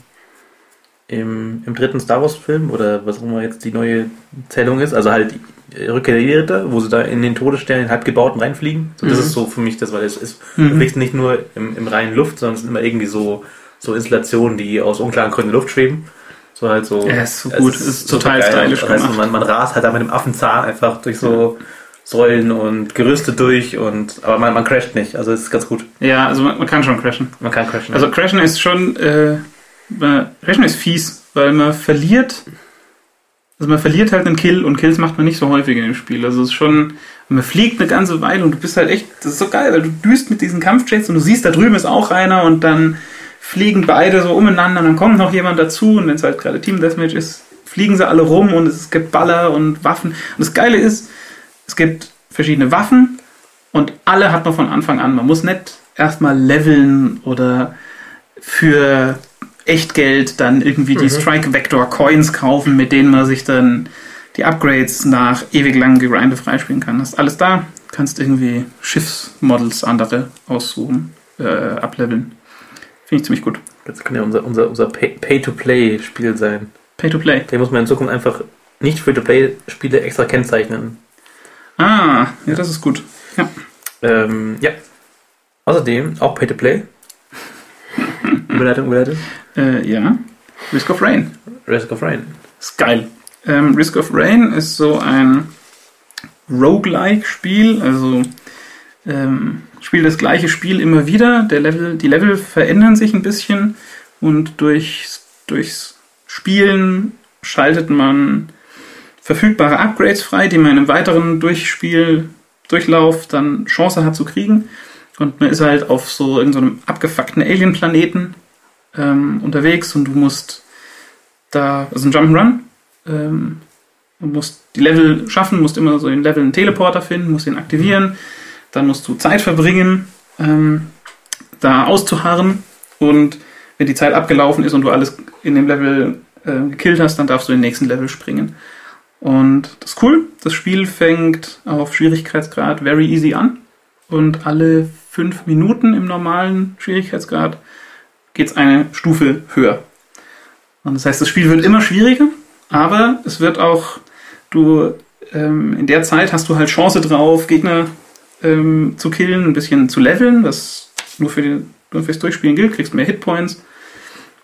im, im dritten Star Wars Film oder was auch immer jetzt die neue Zählung ist. Also halt die Rückkehr der Jedi-Ritter, wo sie da in den Todesstern, halbgebauten reinfliegen. So, das Mhm. ist so für mich das, weil es ist, Mhm. du fliegst nicht nur im, im reinen Luft, sondern es sind immer irgendwie so, so Installationen, die aus unklaren Gründen in der Luft schweben. So halt so. Ja, ist so es gut, ist total geil. stylisch gemacht. man, man rast halt da mit dem Affenzahn einfach durch so Säulen und Gerüste durch und aber man, man crasht nicht. Also es ist ganz gut. Ja, also man, man kann schon crashen. Man kann crashen. Also Crashen ist schon, äh, man- Crashen ist fies, weil man verliert, also man verliert halt einen Kill und Kills macht man nicht so häufig in dem Spiel. Also es ist schon, man fliegt eine ganze Weile und du bist halt echt, das ist so geil, weil du düst mit diesen Kampfjets und du siehst, da drüben ist auch einer und dann fliegen beide so umeinander und dann kommt noch jemand dazu und wenn es halt gerade Team Deathmatch ist, fliegen sie alle rum und es gibt Baller und Waffen. Und das Geile ist, es gibt verschiedene Waffen und alle hat man von Anfang an. Man muss nicht erstmal leveln oder für Echtgeld dann irgendwie die Mhm. Strike Vector Coins kaufen, mit denen man sich dann die Upgrades nach ewig langem Gegrinde freispielen kann. Das ist alles da. Kannst irgendwie Schiffsmodels andere aussuchen, äh, ableveln. Finde ich ziemlich gut. Das kann ja unser, unser, unser Pay- Pay-to-Play-Spiel sein. Pay to play. Den muss man in Zukunft einfach nicht Free-to-Play-Spiele extra kennzeichnen. Ah, ja, das ist gut. Ja. Ähm, ja. Außerdem auch Pay-to-Play. Überleitung, Überleitung. Äh, ja. Risk of Rain. Risk of Rain. Ist geil. Ähm, Risk of Rain ist so ein Roguelike-Spiel, also ähm, spielt das gleiche Spiel immer wieder. Der Level, die Level verändern sich ein bisschen und durchs, durchs Spielen schaltet man verfügbare Upgrades frei, die man in einem weiteren Durchspiel, Durchlauf dann Chance hat zu kriegen. Und man ist halt auf so in so einem abgefuckten Alien-Planeten ähm, unterwegs und du musst da, also ein Jump'n'Run, ähm, du musst die Level schaffen, musst immer so in Level einen Teleporter finden, musst ihn aktivieren, dann musst du Zeit verbringen, ähm, da auszuharren und wenn die Zeit abgelaufen ist und du alles in dem Level äh, gekillt hast, dann darfst du in den nächsten Level springen. Und das ist cool. Das Spiel fängt auf Schwierigkeitsgrad very easy an und alle fünf Minuten im normalen Schwierigkeitsgrad geht es eine Stufe höher. Und das heißt, das Spiel wird immer schwieriger, aber es wird auch, du, ähm, in der Zeit hast du halt Chance drauf, Gegner ähm, zu killen, ein bisschen zu leveln, was nur für den, nur fürs Durchspielen gilt, kriegst mehr Hitpoints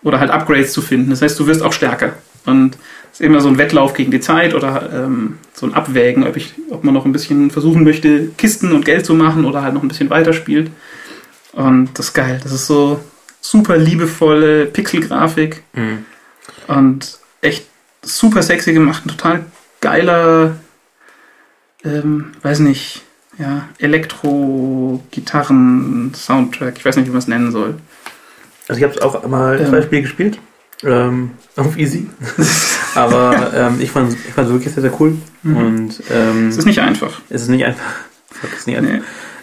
oder halt Upgrades zu finden. Das heißt, du wirst auch stärker. Und es ist immer so ein Wettlauf gegen die Zeit oder ähm, so ein Abwägen, ob, ich, ob man noch ein bisschen versuchen möchte, Kisten und Geld zu machen oder halt noch ein bisschen weiterspielt. Und das ist geil. Das ist so super liebevolle Pixelgrafik Mhm. und echt super sexy gemacht. Ein total geiler, ähm, weiß nicht, ja, Elektro-Gitarren-Soundtrack. Ich weiß nicht, wie man es nennen soll. Also ich habe es auch mal Ähm. zwei Spiele gespielt. Ähm, auf easy. <laughs> Aber ähm, ich fand ich fand wirklich sehr, sehr cool. Mhm. Und ähm, Es ist nicht einfach. es ist nicht einfach. Fuck, es ist nicht einfach. Nee.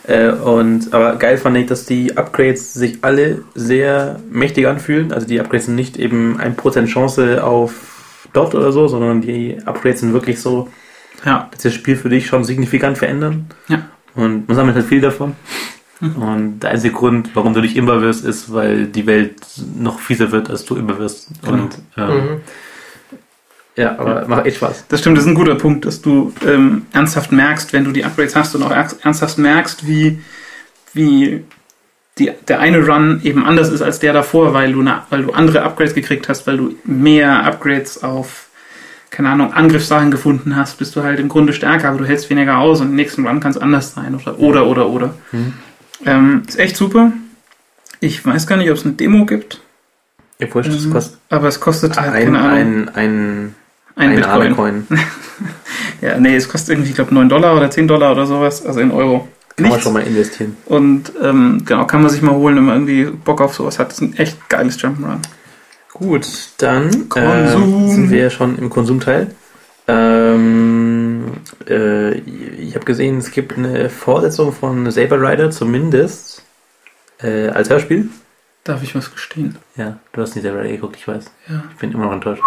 Äh, und, aber geil fand ich, dass die Upgrades sich alle sehr mächtig anfühlen. Also die Upgrades sind nicht eben 1% Chance auf Dot oder so, sondern die Upgrades sind wirklich so, Ja. dass das Spiel für dich schon signifikant verändern. Ja. Und man sammelt halt viel davon. Mhm. Und der einzige Grund, warum du nicht immer wirst, ist, weil die Welt noch fieser wird, als du immer wirst. Genau. Und ähm, Mhm. Ja, aber macht echt Spaß. Das stimmt, das ist ein guter Punkt, dass du ähm, ernsthaft merkst, wenn du die Upgrades hast und auch ernst- ernsthaft merkst, wie, wie die, der eine Run eben anders ist als der davor, weil du, eine, weil du andere Upgrades gekriegt hast, weil du mehr Upgrades auf, keine Ahnung, Angriffssachen gefunden hast, bist du halt im Grunde stärker, aber du hältst weniger aus und im nächsten Run kann es anders sein oder oder oder oder. Mhm. Ähm, ist echt super. Ich weiß gar nicht, ob es eine Demo gibt, Ja, wurscht, Ähm, kostet aber es kostet halt, ein, keine Ahnung, ein, ein, ein, ein Bitcoin. <laughs> Ja, nee, es kostet irgendwie, ich glaube, 9 Dollar oder 10 Dollar oder sowas, also in Euro. Kann man Nichts. schon mal investieren. Und ähm, genau, kann man sich mal holen, wenn man irgendwie Bock auf sowas hat. Das ist ein echt geiles Jump'n'Run. Gut, dann. Äh, sind wir schon im Konsumteil. Ähm, äh, ich habe gesehen, es gibt eine Fortsetzung von Saber Rider, zumindest äh, als Hörspiel. Darf ich was gestehen? Ja, du hast nicht Saber Rider geguckt, ich weiß. Ja. Ich bin immer noch enttäuscht.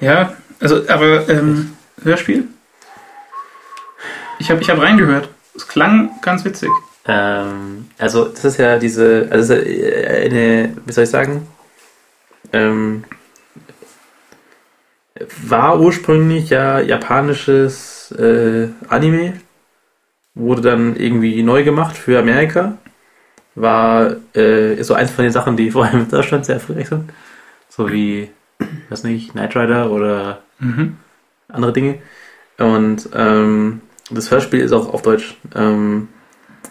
Ja, also, aber ähm, Hörspiel? Ich habe ich hab reingehört. Es klang ganz witzig. Ähm, also das ist ja diese, also eine, wie soll ich sagen, ähm, war ursprünglich ja japanisches äh, Anime, wurde dann irgendwie neu gemacht für Amerika, war äh, ist so eins von den Sachen, die <laughs> vor allem in Deutschland sehr erfolgreich sind, so wie, weiß nicht, Knight Rider oder Mhm. andere Dinge und ähm, das Hörspiel ist auch auf Deutsch. Ähm,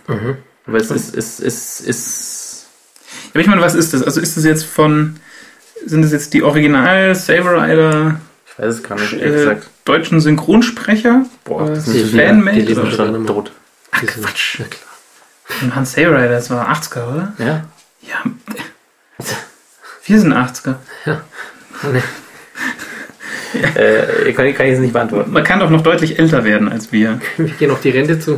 Mhm. aber es ist, ist, ist, ist Aber ich meine, was ist das? Also ist das jetzt von, sind das jetzt die Original Saber Rider ich weiß es gar nicht, Äh, gesagt. deutschen Synchronsprecher? Boah, das sind die- Fanmade? die leben schon. tot. Sind- Quatsch. Ja, klar. Und Hans Saber Rider, das war 80er, oder? Ja? Ja. Wir sind 80er. Nee. Äh, kann, ich- kann ich jetzt nicht beantworten. Man kann doch noch deutlich älter werden als wir. Wir gehen auf die Rente zu.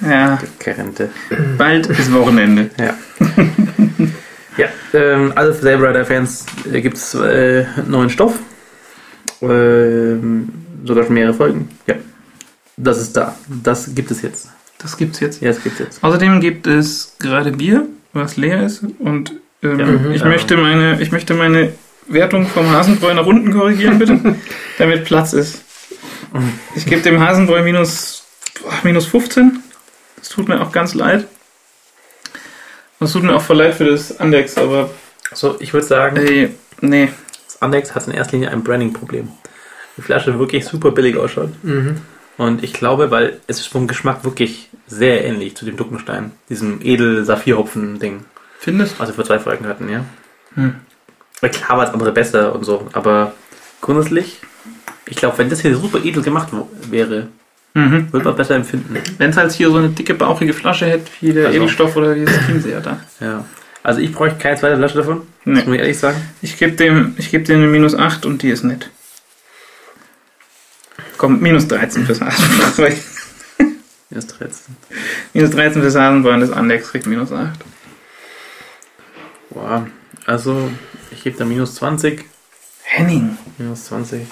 Ja, Rente. bald ist Wochenende. Ja. ja, ähm, also für Saber Rider Fans äh, gibt es äh, neuen Stoff. Ähm, sogar schon mehrere Folgen. Ja. Das ist da. Das gibt es jetzt. Das gibt's jetzt. Ja, das gibt es jetzt. Außerdem gibt es gerade Bier, was leer ist. Und ähm, Ja, ich, ja. möchte meine, ich möchte meine Wertung vom Hasenbräu nach unten korrigieren, bitte, <laughs> damit Platz ist. Ich gebe dem Hasenbräu minus, boah, minus 15. Das tut mir auch ganz leid. Es tut mir auch voll leid für das Andex, aber So, ich würde sagen, ey, nee. das Andex hat in erster Linie ein Branding-Problem. Die Flasche wirklich super billig ausschaut. Mhm. Und ich glaube, weil es ist vom Geschmack wirklich sehr ähnlich zu dem Duckenstein, diesem edel-Saphirhopfen-Ding, Findest wir vor zwei Folgen hatten, ja. Hm. Weil klar war das andere besser und so, aber grundsätzlich, ich glaube, wenn das hier super edel gemacht wäre, mhm. würde man besser empfinden. Wenn es halt hier so eine dicke, bauchige Flasche hätte, wie der Also. Edelstoff oder wie das Chiemseer da. Ja. Also ich bräuchte keine zweite Flasche davon, Nee. muss ich ehrlich sagen. Ich gebe dem, ich gebe dem eine minus 8 und die ist nett. Komm, minus 13 fürs Hasenbräu. <laughs> Minus 13. minus 13 fürs Hasenbräu und das Andex kriegt minus 8. Boah. Also, ich gebe da minus 20. Henning. Minus 20.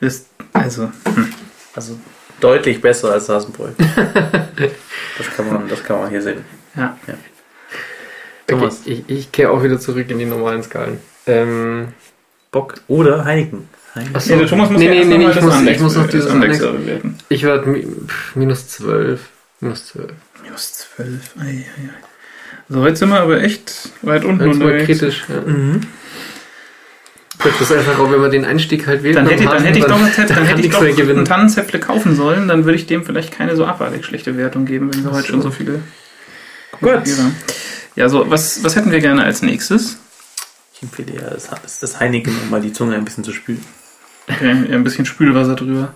Das, also, Also deutlich besser als Hasenbräu. <laughs> das, kann man, das kann man hier sehen. ja. Thomas. Okay, ich, ich kehre auch wieder zurück in die normalen Skalen. Ähm, Bock oder Heineken. Heineken. Achso. Nee, der Thomas muss Nee, ja nee, nee, noch mal ich muss- Andex, ich muss noch dieses Andex Andex- bewerten. ich werde minus 12. Minus 12. Minus 12. Ei, ei, ei. So, jetzt sind wir aber echt weit unten mal unterwegs. kritisch. Ja. Mhm. Das ist einfach auch, wenn man den Einstieg halt wählt. Dann hätte, dann hätte ich doch, jetzt, <laughs> dann kann hätte ich doch einen. Tannenzäpfle kaufen sollen, dann würde ich dem vielleicht keine so abartig schlechte Wertung geben, wenn wir heute so. schon so viele Gut. Ja, so, was, was hätten wir gerne als nächstes? Ich empfehle ja das, das, das Heineken, um mal die Zunge ein bisschen zu spülen. Okay, ja, ein bisschen Spülwasser drüber.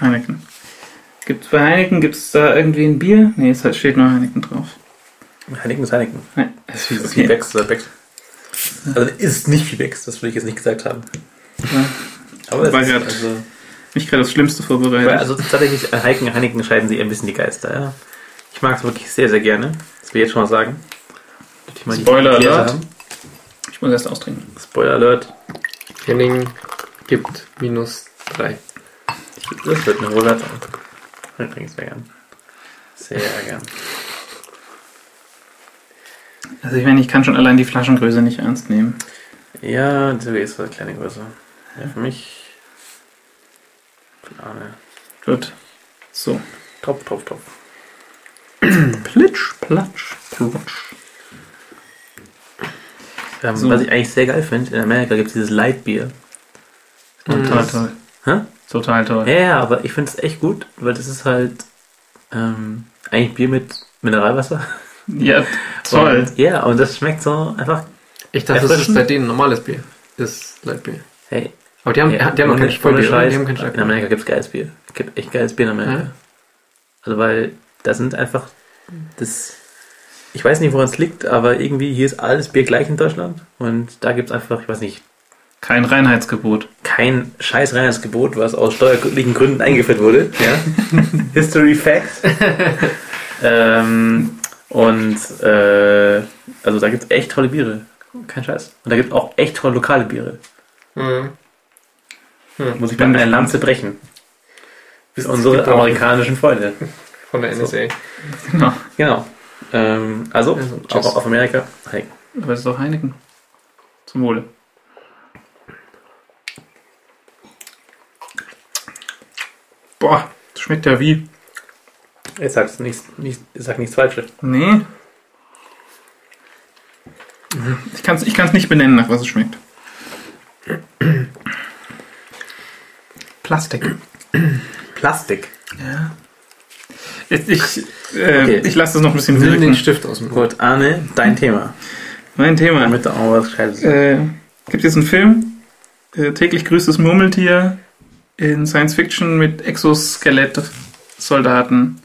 Heineken. Gibt's bei Heineken, gibt's da irgendwie ein Bier? Nee, es steht nur Heineken drauf. Heineken ist Heineken. Nein. Das ist wie, das ist Okay. wie Becks oder Becks. Also ist nicht wie Becks, das würde ich jetzt nicht gesagt haben. Ja. Aber es ist, also, Mich gerade aufs Schlimmste vorbereitet. weil, also tatsächlich, äh, Heineken, Heineken scheiden sich ein bisschen die Geister. Ja. Ich mag es wirklich sehr, sehr gerne. Das will ich jetzt schon mal sagen. Mal Spoiler Alert. haben. ich muss erst austrinken. Spoiler Alert. Henning gibt minus 3. Das wird eine Wertung. Ich trinke es sehr gern. Sehr gern. Also ich meine, ich kann schon allein die Flaschengröße nicht ernst nehmen. Ja, die ist eine kleine Größe. Ja, für mich. Plane. Gut. So. Top, top, top. <clears throat> Plitsch, platsch, plutsch. Ähm, So. Was ich eigentlich sehr geil finde, in Amerika gibt es dieses Lightbier. Total toll. Hä? Total toll. Ja, ja, aber ich finde es echt gut, weil das ist halt ähm, eigentlich Bier mit Mineralwasser. <laughs> Ja, toll. Und, ja, und das schmeckt so einfach. Ich dachte, das ist bei denen normales Bier. Das Leitbier. Hey, Aber die haben, Ja, die haben ohne- keinen voll ohne die, Scheiß. haben keinen In. Amerika gibt's geiles Bier. Gibt echt geiles Bier in Amerika. Ja. Also weil da sind einfach das. Ich weiß nicht, woran es liegt, aber irgendwie hier ist alles Bier gleich in Deutschland und da gibt's einfach, ich weiß nicht, Kein Reinheitsgebot. kein scheiß Reinheitsgebot, was aus steuerlichen Gründen eingeführt wurde. Ja? <laughs> History Fact. <laughs> ähm, und äh, also da gibt's echt tolle Biere. Kein Scheiß. Und da gibt's auch echt tolle lokale Biere. Mhm. Muss ich mal eine Lanze brechen. Für unsere gibt auch- amerikanischen Freunde. Von der NSA. Genau. Genau. Ähm, also, Also, auch auf Amerika. Hey. Aber es ist doch Heineken. Zum Wohle. Boah, das schmeckt ja wie. Jetzt sagst du nichts, nicht, sag nichts Falsches. Nee. Ich kann es ich kann's nicht benennen, nach was es schmeckt. Plastik. Plastik. Ja. Ich, ich, äh, Okay. ich lasse das noch ein bisschen Nimm den wirken. Stift aus dem Mund. Gut, Arne, dein Thema. Mein Thema. Damit du auch was Gescheites Äh, gibt jetzt einen Film, äh, täglich grüßt das Murmeltier in Science Fiction mit Exoskelett-Soldaten.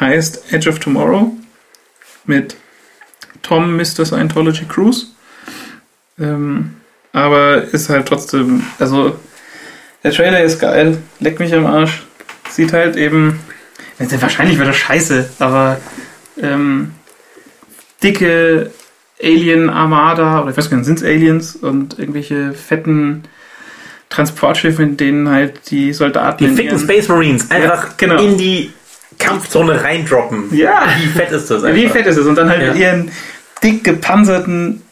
Heißt Edge of Tomorrow mit Tom Mr. Scientology Cruise. Ähm, aber ist halt trotzdem, also der Trailer ist geil, leckt mich am Arsch. Sieht halt eben, wahrscheinlich wird das scheiße, aber ähm, dicke Alien-Armada, oder ich weiß gar nicht, sind es Aliens und irgendwelche fetten Transportschiffe, in denen halt die Soldaten. Die ficken Space Marines einfach Ja, genau. in die Kampfzone reindroppen. Ja, Wie fett ist das wie einfach? fett ist es? Und dann halt Ja. mit ihren dick gepanzerten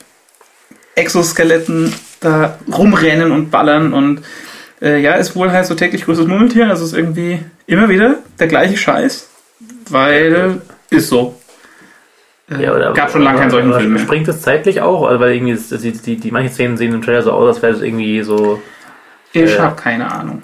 Exoskeletten da rumrennen und ballern und äh, ja, ist wohl halt so täglich größtes Murmeltier, also ist irgendwie immer wieder der gleiche Scheiß, weil ist so. Äh, Ja, oder, gab schon lange keinen solchen Film mehr. Springt das zeitlich auch? Also, weil irgendwie, das, die, die, die, manche Szenen sehen im Trailer so aus, als wäre es irgendwie so Ich äh, habe keine Ahnung.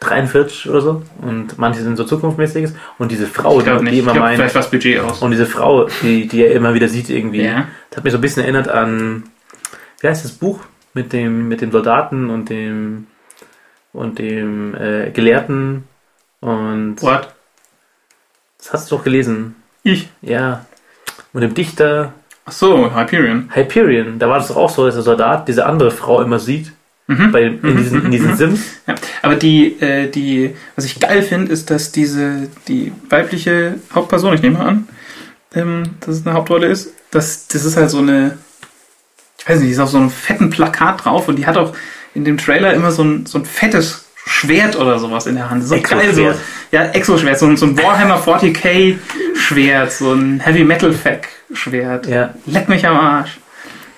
1943 oder so. Und manche sind so zukunftsmäßiges. Und diese Frau, die nicht. Ich immer meint, vielleicht war das Budget aus. und diese Frau, die, die er immer wieder sieht irgendwie, Ja. das hat mich so ein bisschen erinnert an, wie heißt das Buch? Mit dem, mit dem Soldaten und dem, und dem äh, Gelehrten. Und What? das hast du doch gelesen. Ich? Ja. Und dem Dichter Ach so, Hyperion. Hyperion. Da war das doch auch so, dass der Soldat diese andere Frau immer sieht. Mhm. Bei, in, diesen, in diesen Sims. Ja, aber die, äh, die, was ich geil finde, ist, dass diese, die weibliche Hauptperson, ich nehme an, ähm, dass es eine Hauptrolle ist, dass, das ist halt so eine, ich weiß nicht, die ist auf so einem fetten Plakat drauf und die hat auch in dem Trailer immer so ein, so ein fettes Schwert oder sowas in der Hand. So geil, so, ja, Exo-Schwert, so, ein- so ein Warhammer 40k Schwert, so ein Heavy Metal Fack Schwert. Ja, Leck mich am Arsch.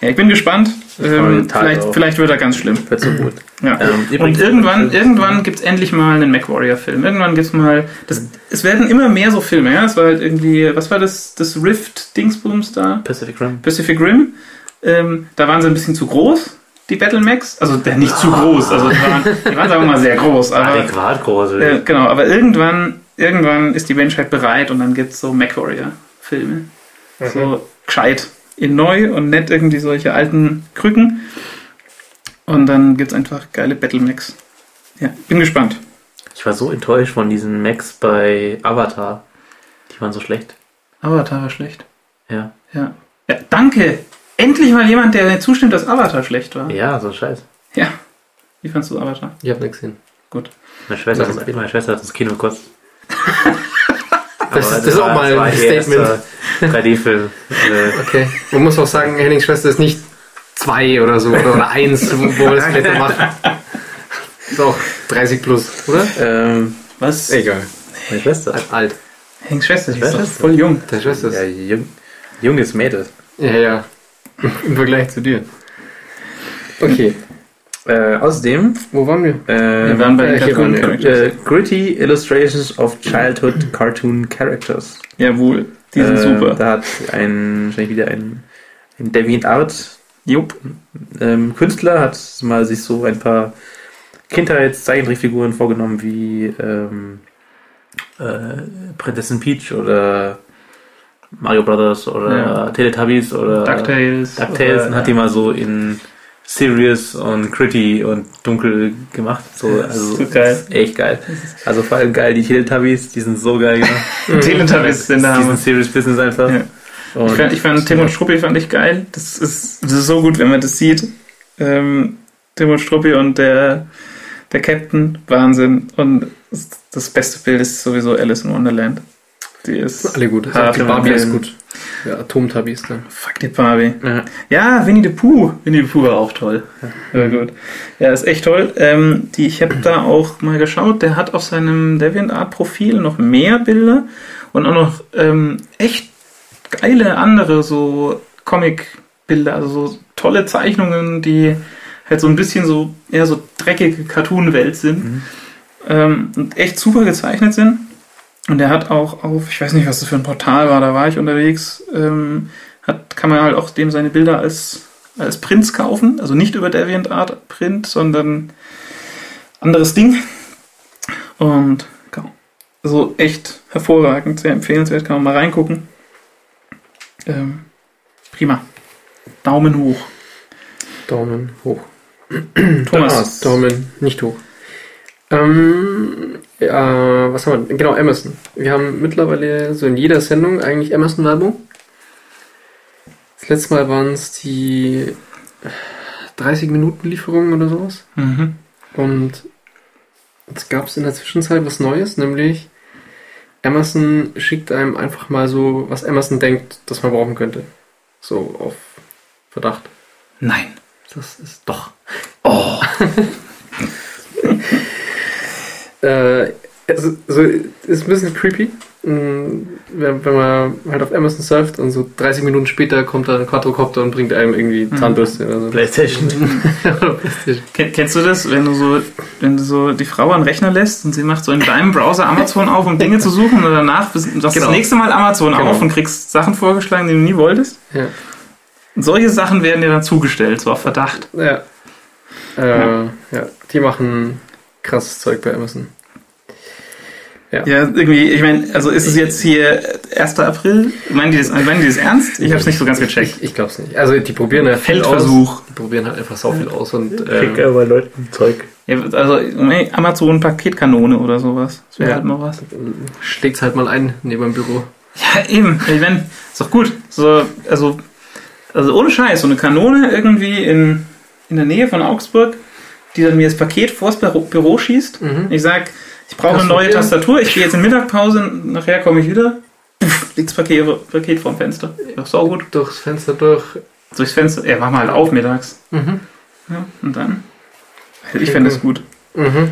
Ja, ich bin gespannt. Ähm, vielleicht, vielleicht wird er ganz schlimm. wird so gut. Ja. Ähm, Und irgendwann, irgendwann gibt's endlich mal einen MacWarrior-Film. Irgendwann gibt's mal. Das, es werden immer mehr so Filme, ja. Es war halt irgendwie, was war das, das Rift-Dingsbums da? Pacific Rim. Pacific Rim. Ähm, da waren sie ein bisschen zu groß, die Battlemax. Also äh, nicht zu groß, also die waren, die waren sagen wir mal sehr groß. Aber, Adäquat groß. äh, genau, aber irgendwann, irgendwann ist die Menschheit bereit und dann gibt's so MacWarrior-Filme. So gescheit. In neu und nett irgendwie solche alten Krücken. Und dann gibt's einfach geile Battlemax. Ja, bin gespannt. Ich war so enttäuscht von diesen Macs bei Avatar. Die waren so schlecht. Avatar war schlecht. Ja. Ja. Ja, danke. Endlich mal jemand, der zustimmt, dass Avatar schlecht war. Ja, so scheiß. Ja. Wie fandst du Avatar? Ich hab nichts hin. Meine Schwester, Das hat, meine Schwester hat ins Kino gekostet. <laughs> Das, das ist auch war- mal ein Statement. erster 3D-Film. äh, <laughs> Okay. Man muss auch sagen, Hennings Schwester ist nicht zwei oder so oder, oder eins, wo er das vielleicht noch macht. Ist auch 30 plus, oder? ähm, Was? Egal. meine Schwester. Alt. alt. Hengs Schwester, die ist doch voll jung. Deine Schwester ist. Ja, jung, junges Mädel. Ja, ja. <laughs> Im Vergleich zu dir. Okay. Äh, außerdem, Wo waren wir? äh, Wir waren bei ja, den hier waren wir. Cartoon-Characters. äh, gritty illustrations of childhood cartoon characters. Jawohl, die sind Äh, super. Da hat ein, wahrscheinlich wieder ein, ein DeviantArt Jupp. ähm, Künstler hat mal sich so ein paar Kindheitszeichentrickfiguren vorgenommen wie ähm, äh, Prinzessin Peach oder Mario Brothers oder Ja. Teletubbies oder DuckTales. DuckTales oder- und hat die mal so in serious und gritty und dunkel gemacht. So, also so geil. ist echt geil. Also vor allem geil, die Teletubbies, die sind so geil <laughs> gemacht. Teletubbies sind da. Die serious Business einfach. Ja. Ich fand, ich fand Tim und Struppi fand ich geil. Das ist, das ist so gut, wenn man das sieht. Ähm, Tim und Struppi und der, der Captain, Wahnsinn. Und das beste Bild ist sowieso Alice in Wonderland. Die ist Alle gut. hart die Barbie ist gut. Ja, Atomtabis dann. Fuck die Barbie. Ja. Ja, Winnie the Pooh. Winnie the Pooh war auch toll. Ja, gut. Ja, ist echt toll. Ähm, die, ich habe da auch mal geschaut. Der hat auf seinem DeviantArt-Profil noch mehr Bilder und auch noch ähm, echt geile andere so Comic-Bilder, also so tolle Zeichnungen, die halt so ein bisschen so eher so dreckige Cartoon-Welt sind ähm, und echt super gezeichnet sind. Und er hat auch auf, ich weiß nicht, was das für ein Portal war, da war ich unterwegs, ähm, hat, kann man halt auch dem seine Bilder als, als Prints kaufen. Also nicht über DeviantArt Print, sondern anderes Ding. Und genau. Also echt hervorragend, sehr empfehlenswert, kann man mal reingucken. Ähm, prima. Daumen hoch. Daumen hoch. Thomas. Daumen nicht hoch. Ähm, ja, was haben wir? Genau, Amazon. Wir haben mittlerweile so in jeder Sendung eigentlich Amazon-Werbung. Das letzte Mal waren es die 30-Minuten-Lieferungen oder sowas. Mhm. Und jetzt gab es in der Zwischenzeit was Neues, nämlich Amazon schickt einem einfach mal so, was Amazon denkt, dass man brauchen könnte. So auf Verdacht. Nein. Das ist doch. Oh. <laughs> <laughs> äh, also, so, ist ein bisschen creepy. Mm, Wenn, wenn man halt auf Amazon surft und so 30 Minuten später kommt da ein Quadrocopter und bringt einem irgendwie Zahnbürste oder so. Playstation. <laughs> Playstation. Ken- Kennst du das, wenn du so, wenn du so die Frau an den Rechner lässt und sie macht so in deinem Browser Amazon auf, um Dinge zu suchen und danach bist, du hast Genau. das nächste Mal Amazon Genau. auf und kriegst Sachen vorgeschlagen, die du nie wolltest? Ja. Und solche Sachen werden dir dann zugestellt, so auf Verdacht. Ja. Äh, ja. Die machen krasses Zeug bei Amazon. Ja, irgendwie, ich meine, also ist es jetzt hier 1. April? Meinen die das, meinen die das ernst? Ich habe es nicht so ganz gecheckt. Ich, ich glaub's nicht. Also die probieren ja viel aus. Feldversuch. Die probieren halt einfach so viel aus und ähm, aber Leuten Zeug. Ja, also nee, Amazon Paketkanone oder sowas. Das wäre Ja. halt mal was. schlägt's halt mal ein neben dem Büro. Ja, eben. Ich meine, ist doch gut. So, also, also ohne Scheiß, so eine Kanone irgendwie in, in der Nähe von Augsburg, die dann mir das Paket vors Büro, Büro schießt. Mhm. Ich sag, ich brauche eine neue? Tastatur, ich gehe jetzt in Mittagpause, nachher komme ich wieder. Puff, liegt das Paket, Paket vorm Fenster. Ja, so gut. Durchs Fenster durch. Durchs Fenster. Ja, mach mal halt auf mittags. Mhm. Ja, und dann. Ich Okay, fände es gut. Mhm.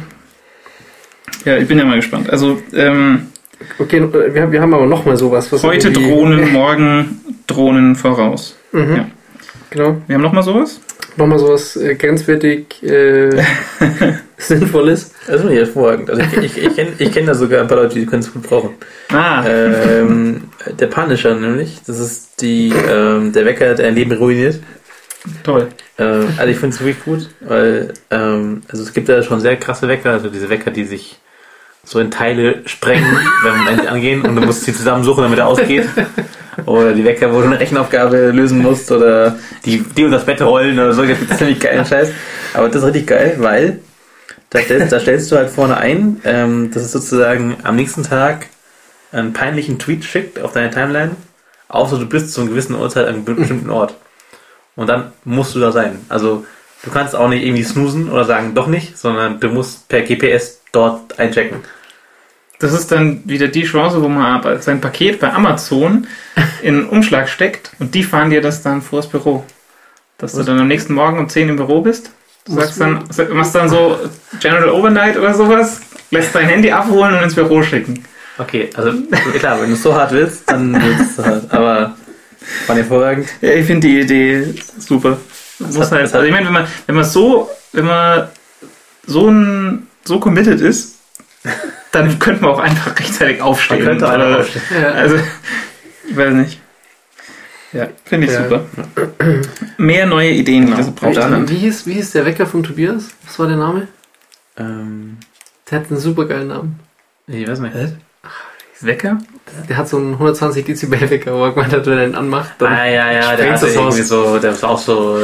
Ja, ich bin ja mal gespannt. Also, ähm, Okay, äh, wir, haben- wir haben aber noch mal sowas. Was heute Drohnen, <laughs> morgen Drohnen voraus. Mhm. Ja. Genau. Wir haben noch mal sowas? Nochmal sowas äh, grenzwertig äh, <laughs> Sinnvolles. Das finde ich hervorragend. Also ich, ich, ich kenne ich kenn da sogar ein paar Leute, die können es gut brauchen. Ah, ähm, der Punisher nämlich, das ist die, ähm, der Wecker, der ein Leben ruiniert. toll. Ähm, also ich finde es wirklich gut, weil ähm, also es gibt ja schon sehr krasse Wecker, also diese Wecker, die sich so in Teile sprengen, wenn man endlich angehen und du musst sie zusammensuchen, damit er ausgeht. Oder die Wecker, wo du eine Rechenaufgabe lösen musst oder die, die unter das Bett rollen oder so, das ist ziemlich geilen Scheiß. Aber das ist richtig geil, weil da stellst, da stellst du halt vorne ein, ähm, dass es sozusagen am nächsten Tag einen peinlichen Tweet schickt auf deine Timeline, außer du bist zu einem gewissen Uhrzeit an einem bestimmten Ort. Und dann musst du da sein. Also du kannst auch nicht irgendwie snoosen oder sagen doch nicht, sondern du musst per GPS dort einchecken. Das ist dann wieder die Chance, wo man aber sein Paket bei Amazon in einen Umschlag steckt und die fahren dir das dann vors Büro. Dass du dann am nächsten Morgen um 10 im Büro bist. Du sagst dann, machst dann so General Overnight oder sowas, lässt dein Handy abholen und ins Büro schicken. Okay, also <laughs> klar, wenn du es so hart willst, dann willst du es so hart. Aber war hervorragend. Ja, ich finde die Idee super. Muss hat- halt, das hat- also ich meine, wenn man, wenn man so, wenn man so ein, so committed ist, dann <laughs> könnte man auch einfach rechtzeitig aufstehen. Man könnte Oder- einfach aufstehen. Ja. Also, ich weiß nicht. Ja, finde ich Ja. super. Mehr neue Ideen, die das braucht. Wie, wie, hieß, wie hieß der Wecker von Tobias? Was war der Name? Ähm, Der hat einen super geilen Namen. ich weiß nicht. Wecker? Der hat so einen 120 Dezibel Wecker, wo er gemeint hat, wenn er ihn anmacht, dann Ah ja, ja, der hatte das irgendwie so, der ist auch so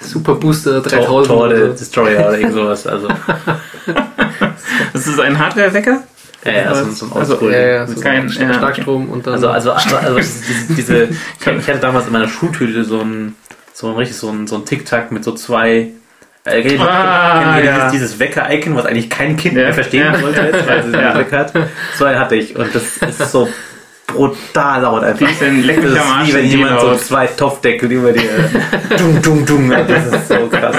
Super Booster Tor, 3000 Tor so. Destroyer oder irgend sowas. Also, <laughs> Das ist ein Hardware-Wecker? ja, ja, so, so ein Also, Oldschool. Ja, ja, so Kein- Starkstrom und dann. Also, also, also, also diese, diese ich, <laughs> ich hatte damals in meiner Schultüte so ein, so ein richtig so ein, so ein Tic-Tac mit so zwei, äh, kennt ihr- Ah, ja. dieses, dieses Wecker-Icon, was eigentlich kein Kind Ja, mehr verstehen ja. sollte, jetzt, weil es <laughs> Ja. ja. Wecker hat. So einen hatte ich und das ist so brutal laut einfach. Bisschen leck Das mich ist am Arsch. wie wenn sind die jemand so zwei Topfdeckel über dir <laughs> dung, dung, dung. Das ist so krass.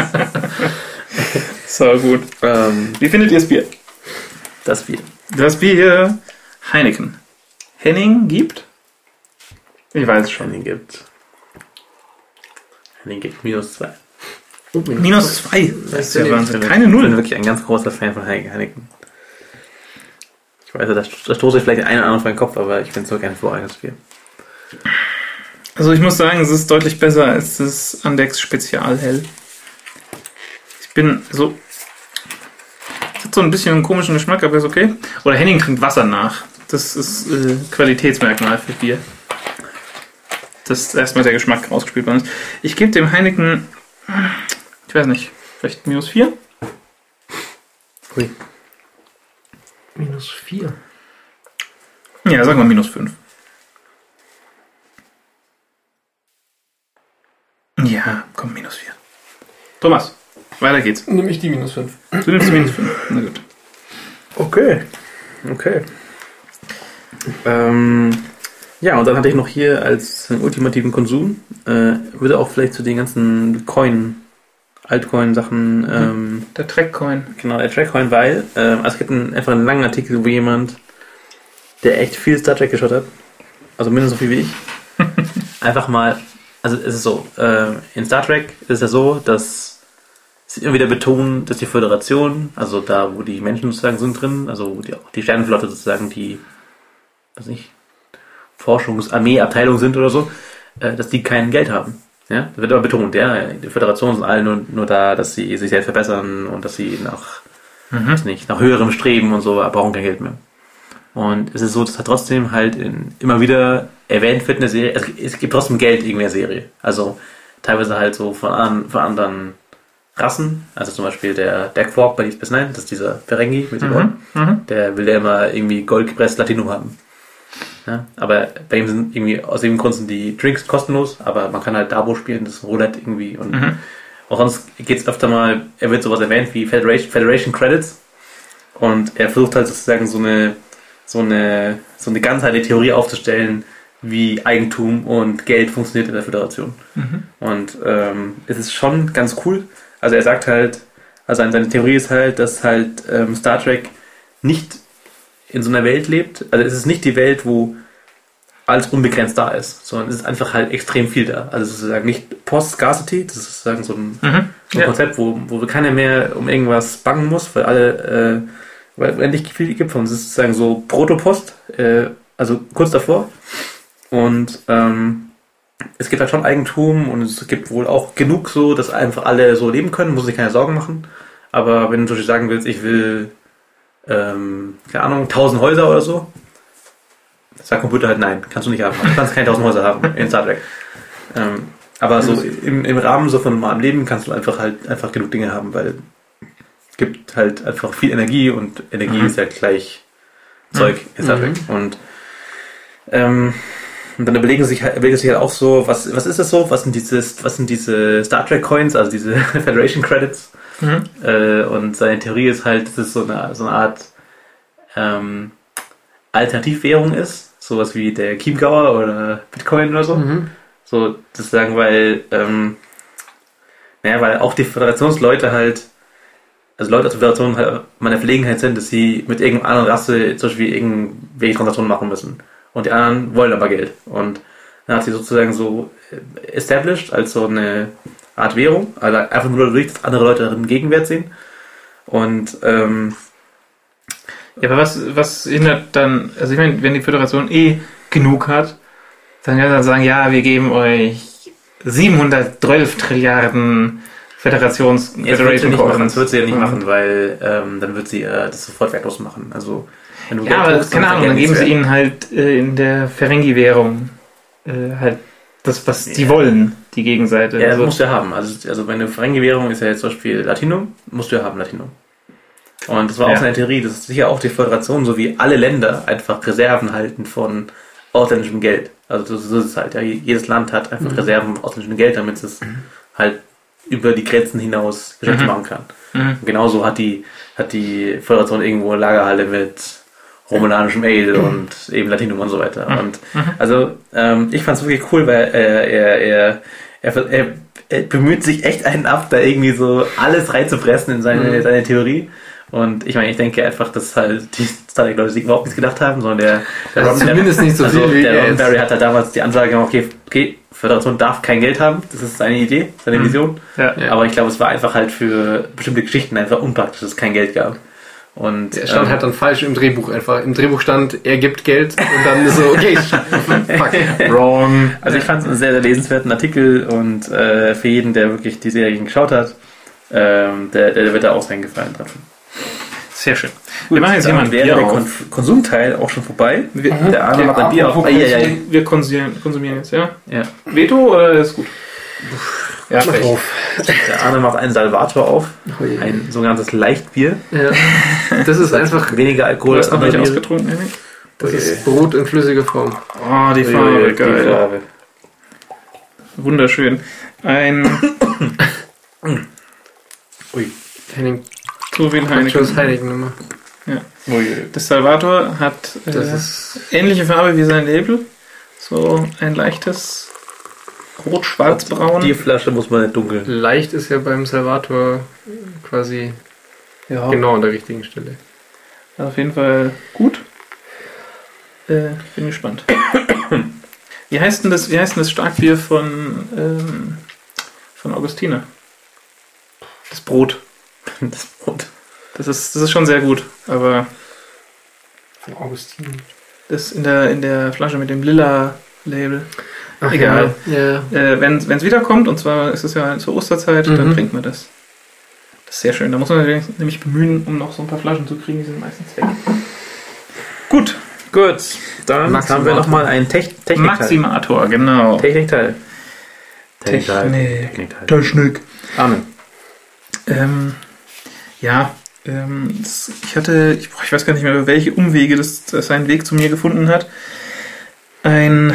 So gut. Ähm, Wie findet ihr das Bier? das Bier. Das Bier Heineken. Henning gibt? Ich weiß es schon. Henning gibt. Henning gibt minus zwei. Oh, Minus zwei. Das ist ja Wahnsinn. Keine Ich bin Null. wirklich ein ganz großer Fan von Heine- Heineken. Ich weiß, da, da stoße ich vielleicht den einen oder anderen vor den Kopf, aber ich finde es so gerne für eigenes Bier. Also ich muss sagen, es ist deutlich besser als das Andex Spezial Hell. Ich bin so... Es hat so ein bisschen einen komischen Geschmack, aber ist okay. Oder Henning trinkt Wasser nach. Das ist äh, Qualitätsmerkmal für Bier. Dass erstmal der Geschmack rausgespielt worden ist. Ich gebe dem Heineken, ich weiß nicht, vielleicht minus vier? Ui. Minus 4. Ja, sagen wir minus fünf. Ja, komm, minus vier. Thomas, weiter geht's. Nimm ich die minus 5. Du nimmst minus fünf. Na gut. Okay. Okay. Ähm, ja, und dann hatte ich noch hier als ultimativen Konsum, äh, würde auch vielleicht zu den ganzen Coin, Altcoin-Sachen, ähm, Der Trackcoin. genau, der Trackcoin, weil, ähm, also es gibt einen, einfach einen langen Artikel, wo jemand, der echt viel Star Trek geschaut hat, also mindestens so viel wie ich, <laughs> einfach mal, also es ist so, äh, in Star Trek ist es ja so, dass sie immer wieder betonen, dass die Föderation, also da, wo die Menschen sozusagen sind drin, also wo die, die Sternenflotte sozusagen die, weiß nicht, Forschungsarmee-Abteilung sind oder so, äh, dass die kein Geld haben. Ja, das wird aber betont, ja, die Föderation sind alle nur, nur da, dass sie sich selbst verbessern und dass sie nach, weiß nicht, nach höherem Streben und so, brauchen kein Geld mehr. Und es ist so, dass trotzdem halt in, immer wieder erwähnt wird in der Serie, es, es gibt trotzdem Geld in der Serie. Also teilweise halt so von, an, von anderen Rassen, also zum Beispiel der Deck Fork bei Deep Space Nine, das ist dieser Ferengi mit dem Ohren, Mhm. der will ja immer irgendwie Gold gepresst Latinum haben. Ja, aber bei ihm sind irgendwie, aus dem Grund sind die Drinks kostenlos, aber man kann halt Dabo spielen, das ist Roulette irgendwie und Mhm. auch sonst geht es öfter mal, er wird sowas erwähnt wie Federation, Federation Credits und er versucht halt sozusagen so eine, so eine, so eine ganzheitliche Theorie aufzustellen, wie Eigentum und Geld funktioniert in der Föderation. Und ähm, es ist schon ganz cool. Also er sagt halt, also seine Theorie ist halt, dass halt ähm, Star Trek nicht in so einer Welt lebt. Also es ist nicht die Welt, wo alles unbegrenzt da ist, sondern es ist einfach halt extrem viel da. Also sozusagen nicht Post-Scarcity, das ist sozusagen so ein, Mhm. so ein Ja. Konzept, wo, wo keiner mehr um irgendwas bangen muss, weil alle, äh, weil es endlich viel gibt von uns. Es ist sozusagen so Protopost, äh, also kurz davor. Und ähm, es gibt halt schon Eigentum und es gibt wohl auch genug so, dass einfach alle so leben können, muss sich keine Sorgen machen. Aber wenn du zum Beispiel sagen willst, ich will, ähm, keine Ahnung, 1000 Häuser oder so, sagt Computer halt nein, kannst du nicht haben. Du kannst keine 1000 Häuser haben in Star Trek. Ähm, aber so im, im Rahmen so von normalem Leben kannst du einfach halt einfach genug Dinge haben, weil es gibt halt einfach viel Energie und Energie Mhm. ist ja gleich Zeug in Star Trek. Und ähm, und dann überlegen sich halt, überlegen sich halt auch so, was, was ist das so? Was sind dieses, was sind diese Star Trek Coins, also diese <laughs> Federation Credits? Mhm. Äh, und seine Theorie ist halt, dass es so eine, so eine Art ähm, Alternativwährung ist, sowas wie der Chiemgauer oder Bitcoin oder so. Mhm. So, das sagen, weil, ähm, naja, weil auch die Föderationsleute halt, also Leute aus der Föderation halt mal in der Verlegenheit sind, dass sie mit irgendeiner anderen Rasse zum Beispiel irgendwelche Transaktionen machen müssen. Und die anderen wollen aber Geld. Und dann hat sie sozusagen so äh, established als so eine Art Währung, also einfach nur dadurch, dass andere Leute darin Gegenwert sehen. Und ähm, Ja, aber was, was hindert dann, also ich meine, wenn die Föderation eh genug hat, dann kann sie dann sagen, ja, wir geben euch 712 Trilliarden Föderations Jetzt wird sie nicht machen, das wird sie ja nicht Mhm. machen, weil ähm, dann wird sie äh, das sofort wertlos machen. Also wenn du Ja, aber druckst, keine Ahnung, dann geben sie ihnen halt äh, in der Ferengi-Währung äh, halt das, was die Ja. wollen, die Gegenseite. Ja, das Also- musst du ja haben. Also, also meine Fremdgewährung ist ja jetzt zum Beispiel Latinum, musst du ja haben, Latinum. Und das war Ja. auch seine Theorie, dass sicher auch die Föderation, so wie alle Länder, einfach Reserven halten von ausländischem Geld. Also so, so ist es halt. Ja. Jedes Land hat einfach Mhm. Reserven von ausländischem Geld, damit es halt über die Grenzen hinaus Geschäfte Mhm. machen kann. Mhm. Und genauso hat die, hat die Föderation irgendwo eine Lagerhalle mit romulanischem Ale und eben Latinum und so weiter. Mhm. Und also ähm, ich fand es wirklich cool, weil äh, er, er, er, er, er bemüht sich echt einen ab, da irgendwie so alles reinzupressen in seine, Mhm. seine Theorie. Und ich meine, ich denke einfach, dass halt die Star Trek Leute sich überhaupt nichts gedacht haben, sondern der, der Also zumindest nicht so also viel wie der er. Roddenberry hat halt damals die Ansage gemacht, okay, okay, Föderation darf kein Geld haben, das ist seine Idee, seine Mhm. Vision. Ja. Aber ich glaube, es war einfach halt für bestimmte Geschichten einfach unpraktisch, dass es kein Geld gab. Und Er stand ähm, halt dann falsch im Drehbuch einfach. Im Drehbuch stand, er gibt Geld und dann ist so, okay, <laughs> fuck. Wrong. Also ich fand es einen sehr, sehr lesenswerten Artikel und äh, für jeden, der wirklich die Serien geschaut hat, ähm, der, der wird da auch seinen Gefallen dran finden. Sehr schön. Wir machen jetzt Dann jemand wäre Bier der auf. Kon Konsumteil auch schon vorbei. Wir, Der Arne macht ein Bier auf. Ah, ja, ja, konsumieren, Wir konsumieren, konsumieren jetzt, ja? ja. Veto oder ist gut? Ja, Mach auf. Der Arne macht einen Salvator auf, Ui. ein sogenanntes Leichtbier. Ja. Das ist einfach, Weniger Alkohol noch andere Biere. ausgetrunken, das ist Brot in flüssiger Form. Oh, die ui, Farbe, ui, die geil. Farbe. Wunderschön. Ein Ui. Henning, so viel Heineken. Heineken. Ui, ui. Das Salvator hat äh, Das ist, ähnliche Farbe wie sein Label. So ein leichtes rot-schwarz-braun. Die Flasche muss man nicht dunkel. leicht ist ja beim Salvator quasi Ja, genau an der richtigen Stelle. auf jeden Fall gut. Äh, bin gespannt. <coughs> Wie heißt denn das, wie heißt denn das Starkbier von, ähm, von Augustine? Das Brot. <laughs> Das Brot. Das ist, das ist schon sehr gut, aber Von Augustin. das in der, in der Flasche mit dem lila Label. Ach, Egal. Ja. ja. Äh, wenn es wiederkommt, und zwar ist es ja zur Osterzeit, dann Mhm. trinkt man das. Das ist sehr schön. Da muss man natürlich nämlich bemühen, um noch so ein paar Flaschen zu kriegen. Die sind meistens weg. Gut. Gut, dann Maximator. haben wir nochmal einen Tech Technikteil. Maximator, genau. Technikteil. Technik. Technikteil. Technik. Amen. Ähm, ja, ähm, das, ich hatte, ich, boah, ich weiß gar nicht mehr, über welche Umwege das, das seinen Weg zu mir gefunden hat. Ein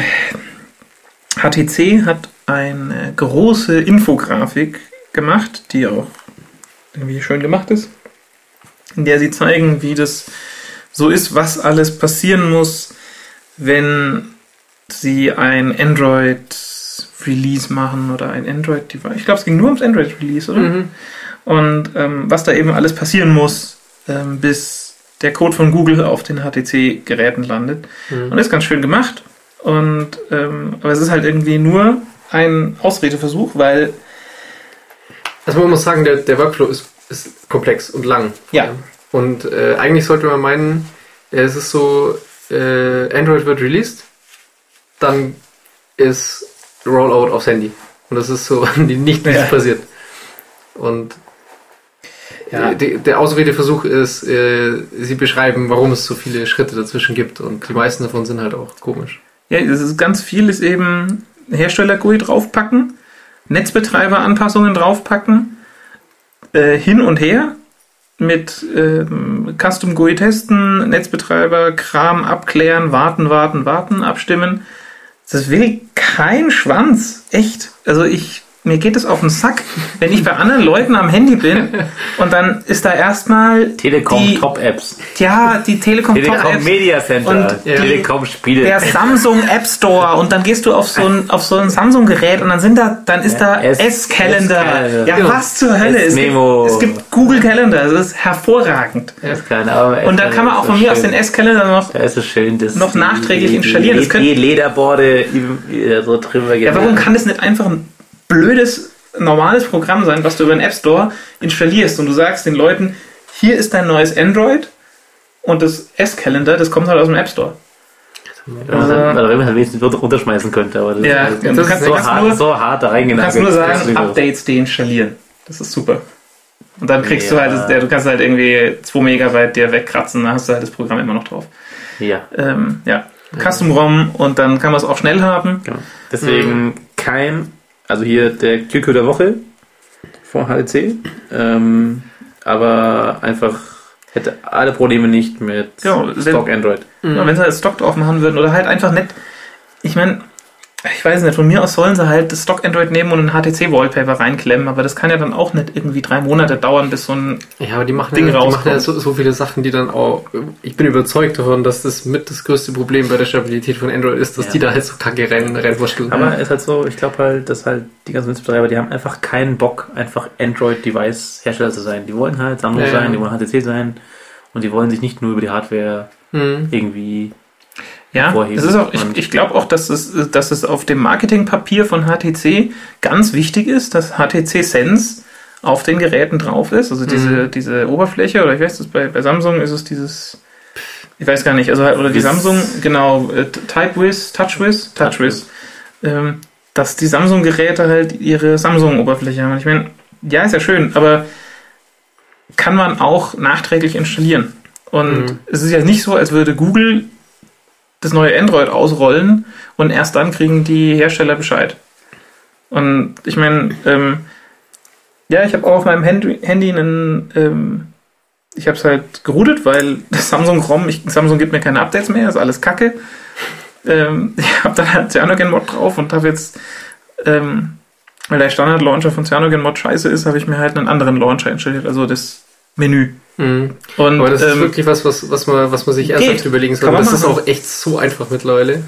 HTC hat eine große Infografik gemacht, die auch irgendwie schön gemacht ist, in der sie zeigen, wie das so ist, was alles passieren muss, wenn sie ein Android-Release machen oder ein Android-Device. Ich glaube, es ging nur ums Android-Release, oder? Mhm. Und ähm, was da eben alles passieren muss, ähm, bis der Code von Google auf den HTC-Geräten landet. Und Mhm. das ist ganz schön gemacht. Und ähm, aber es ist halt irgendwie nur ein Ausredeversuch, weil Also man muss sagen, der, der Workflow ist, ist komplex und lang. Ja. Und äh, eigentlich sollte man meinen, äh, es ist so, äh, Android wird released, dann ist Rollout aufs Handy. Und das ist so <laughs> nicht, wie Ja. passiert. Und Ja. der, der Ausredeversuch ist, äh, sie beschreiben, warum es so viele Schritte dazwischen gibt. Und die meisten davon sind halt auch komisch. Ja, es ist ganz viel ist eben Hersteller-GUI draufpacken, Netzbetreiber-Anpassungen draufpacken, äh, hin und her mit ähm, Custom GUI testen, Netzbetreiber, Kram abklären, warten, warten, warten, abstimmen. Das will kein Schwanz. Echt. Also ich, mir geht es auf den Sack, wenn ich bei anderen Leuten am Handy bin und dann ist da erstmal Telekom die, Top Apps. ja, die Telekom, Telekom Top Apps Media Center. und die- Telekom Spiele. der Samsung App Store und dann gehst du auf so ein, auf so ein Samsung-Gerät und dann sind da, dann ist da S-. S-Calendar. Ja, was zur Hölle? Es gibt, S-Memo. es gibt Google Calendar, das ist hervorragend. Ist Und dann kann man auch von mir aus den noch. Da ist es schön, das noch nachträglich installieren. Die, die Lederborde so drüber Ja, warum kann das nicht einfach ein blödes, normales Programm sein, was du über den App Store installierst und du sagst den Leuten, hier ist dein neues Android und das S-Calendar, das kommt halt aus dem App Store. Also, also, wenn man halt wenigstens runter- runterschmeißen könnte, aber das Ja, ist ja, halt du so, kannst- so, kannst hart, nur- so hart da Du reingenagelt. kannst nur Das sagen, ist Updates deinstallieren. Das ist super. Und dann kriegst Ja. du halt, das, du kannst halt irgendwie 2 Megabyte dir wegkratzen, dann hast du halt das Programm immer noch drauf. Ja. Ähm, ja, Custom ROM und dann kann man es auch schnell haben. Genau. Deswegen kein, also hier der QQ der Woche von HTC, ähm, aber einfach hätte alle Probleme nicht mit Ja, Stock Android. Ja, wenn sie halt Stock drauf machen würden oder halt einfach nicht. Ich meine, ich weiß nicht, von mir aus sollen sie halt das Stock Android nehmen und ein HTC-Wallpaper reinklemmen, aber das kann ja dann auch nicht irgendwie drei Monate dauern, bis so ein. Ja, aber die machen, Ding ja, die machen rauskommt. ja so, so viele Sachen, die dann auch. Ich bin überzeugt davon, dass das mit das größte Problem bei der Stabilität von Android ist, dass Ja. die da halt so kacke rein, reinwurschteln. Aber es ist halt so, ich glaube halt, dass halt die ganzen Netzbetreiber, die haben einfach keinen Bock, einfach Android-Device-Hersteller zu sein. Die wollen halt Samsung Ja, sein, die wollen HTC sein und die wollen sich nicht nur über die Hardware Hm. irgendwie Ja, es ist auch, ich, ich glaube auch, dass es, dass es auf dem Marketingpapier von HTC ganz wichtig ist, dass HTC Sense auf den Geräten drauf ist. Also diese, Mhm. diese Oberfläche, oder ich weiß, das bei, bei Samsung ist es dieses, ich weiß gar nicht, also oder die Wiz. Samsung, genau, äh, TypeWiz, TouchWiz, TouchWiz, ähm, dass die Samsung-Geräte halt ihre Samsung-Oberfläche haben. Und ich meine, ja, ist ja schön, aber kann man auch nachträglich installieren. Und Mhm. es ist ja nicht so, als würde Google das neue Android ausrollen und erst dann kriegen die Hersteller Bescheid. Und ich meine, ähm, ja, ich habe auch auf meinem Handy, Handy einen, ähm, ich habe es halt geroutet, weil das <laughs> Samsung ROM, ich, Samsung gibt mir keine Updates mehr, ist alles Kacke. Ähm, <laughs> ich habe dann halt Cyanogen-Mod drauf und habe jetzt, ähm, weil der Standard-Launcher von Cyanogen-Mod scheiße ist, habe ich mir halt einen anderen Launcher installiert, also das Menü. Mhm. Und, Aber das ist ähm, wirklich was, was, was, man, was man sich ernsthaft überlegen soll. Kann man Das ist machen. auch echt so einfach mittlerweile.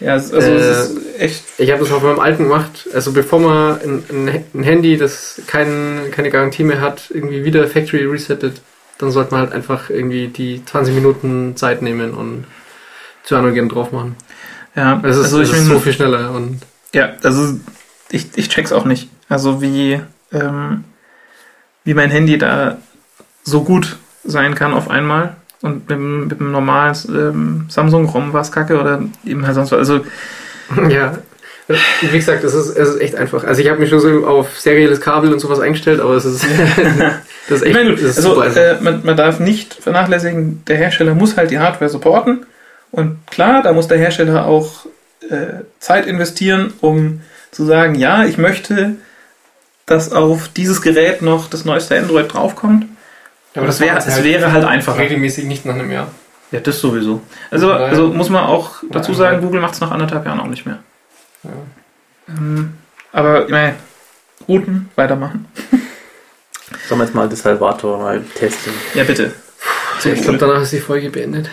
ja, also äh, es ist echt Ich habe das auf meinem alten gemacht. Also bevor man ein, ein, Handy, das kein, keine Garantie mehr hat, irgendwie wieder Factory resettet, dann sollte man halt einfach irgendwie die 20 Minuten Zeit nehmen und Cyanogen drauf machen. Ja, Es ist, also es ich ist bin, so viel schneller und ja, also ich, ich check's auch nicht. Also wie, ähm, wie mein Handy da so gut sein kann auf einmal. Und mit, dem- mit dem normalen ähm, Samsung-ROM war es kacke oder eben halt sonst was. Also, <laughs> ja. Wie gesagt, es ist, es ist echt einfach. Also ich habe mich schon so auf serielles Kabel und sowas eingestellt, aber es ist, <laughs> das ist echt ich meine, ist also äh, man, man darf nicht vernachlässigen, der Hersteller muss halt die Hardware supporten. Und klar, da muss der Hersteller auch äh, Zeit investieren, um zu sagen, ja, ich möchte, dass auf dieses Gerät noch das neueste Android draufkommt. Aber das wäre, macht es wäre halt einfacher. regelmäßig nicht nach einem Jahr. Ja, das sowieso. Also, Ja, ja. also muss man auch dazu Ja, sagen, ja. Google macht es nach anderthalb Jahren auch nicht mehr. Ja. Ähm, aber meine, Routen weitermachen. <laughs> Sollen wir jetzt mal das Salvator mal testen? Ja, bitte. Ich glaube, danach ist die Folge beendet.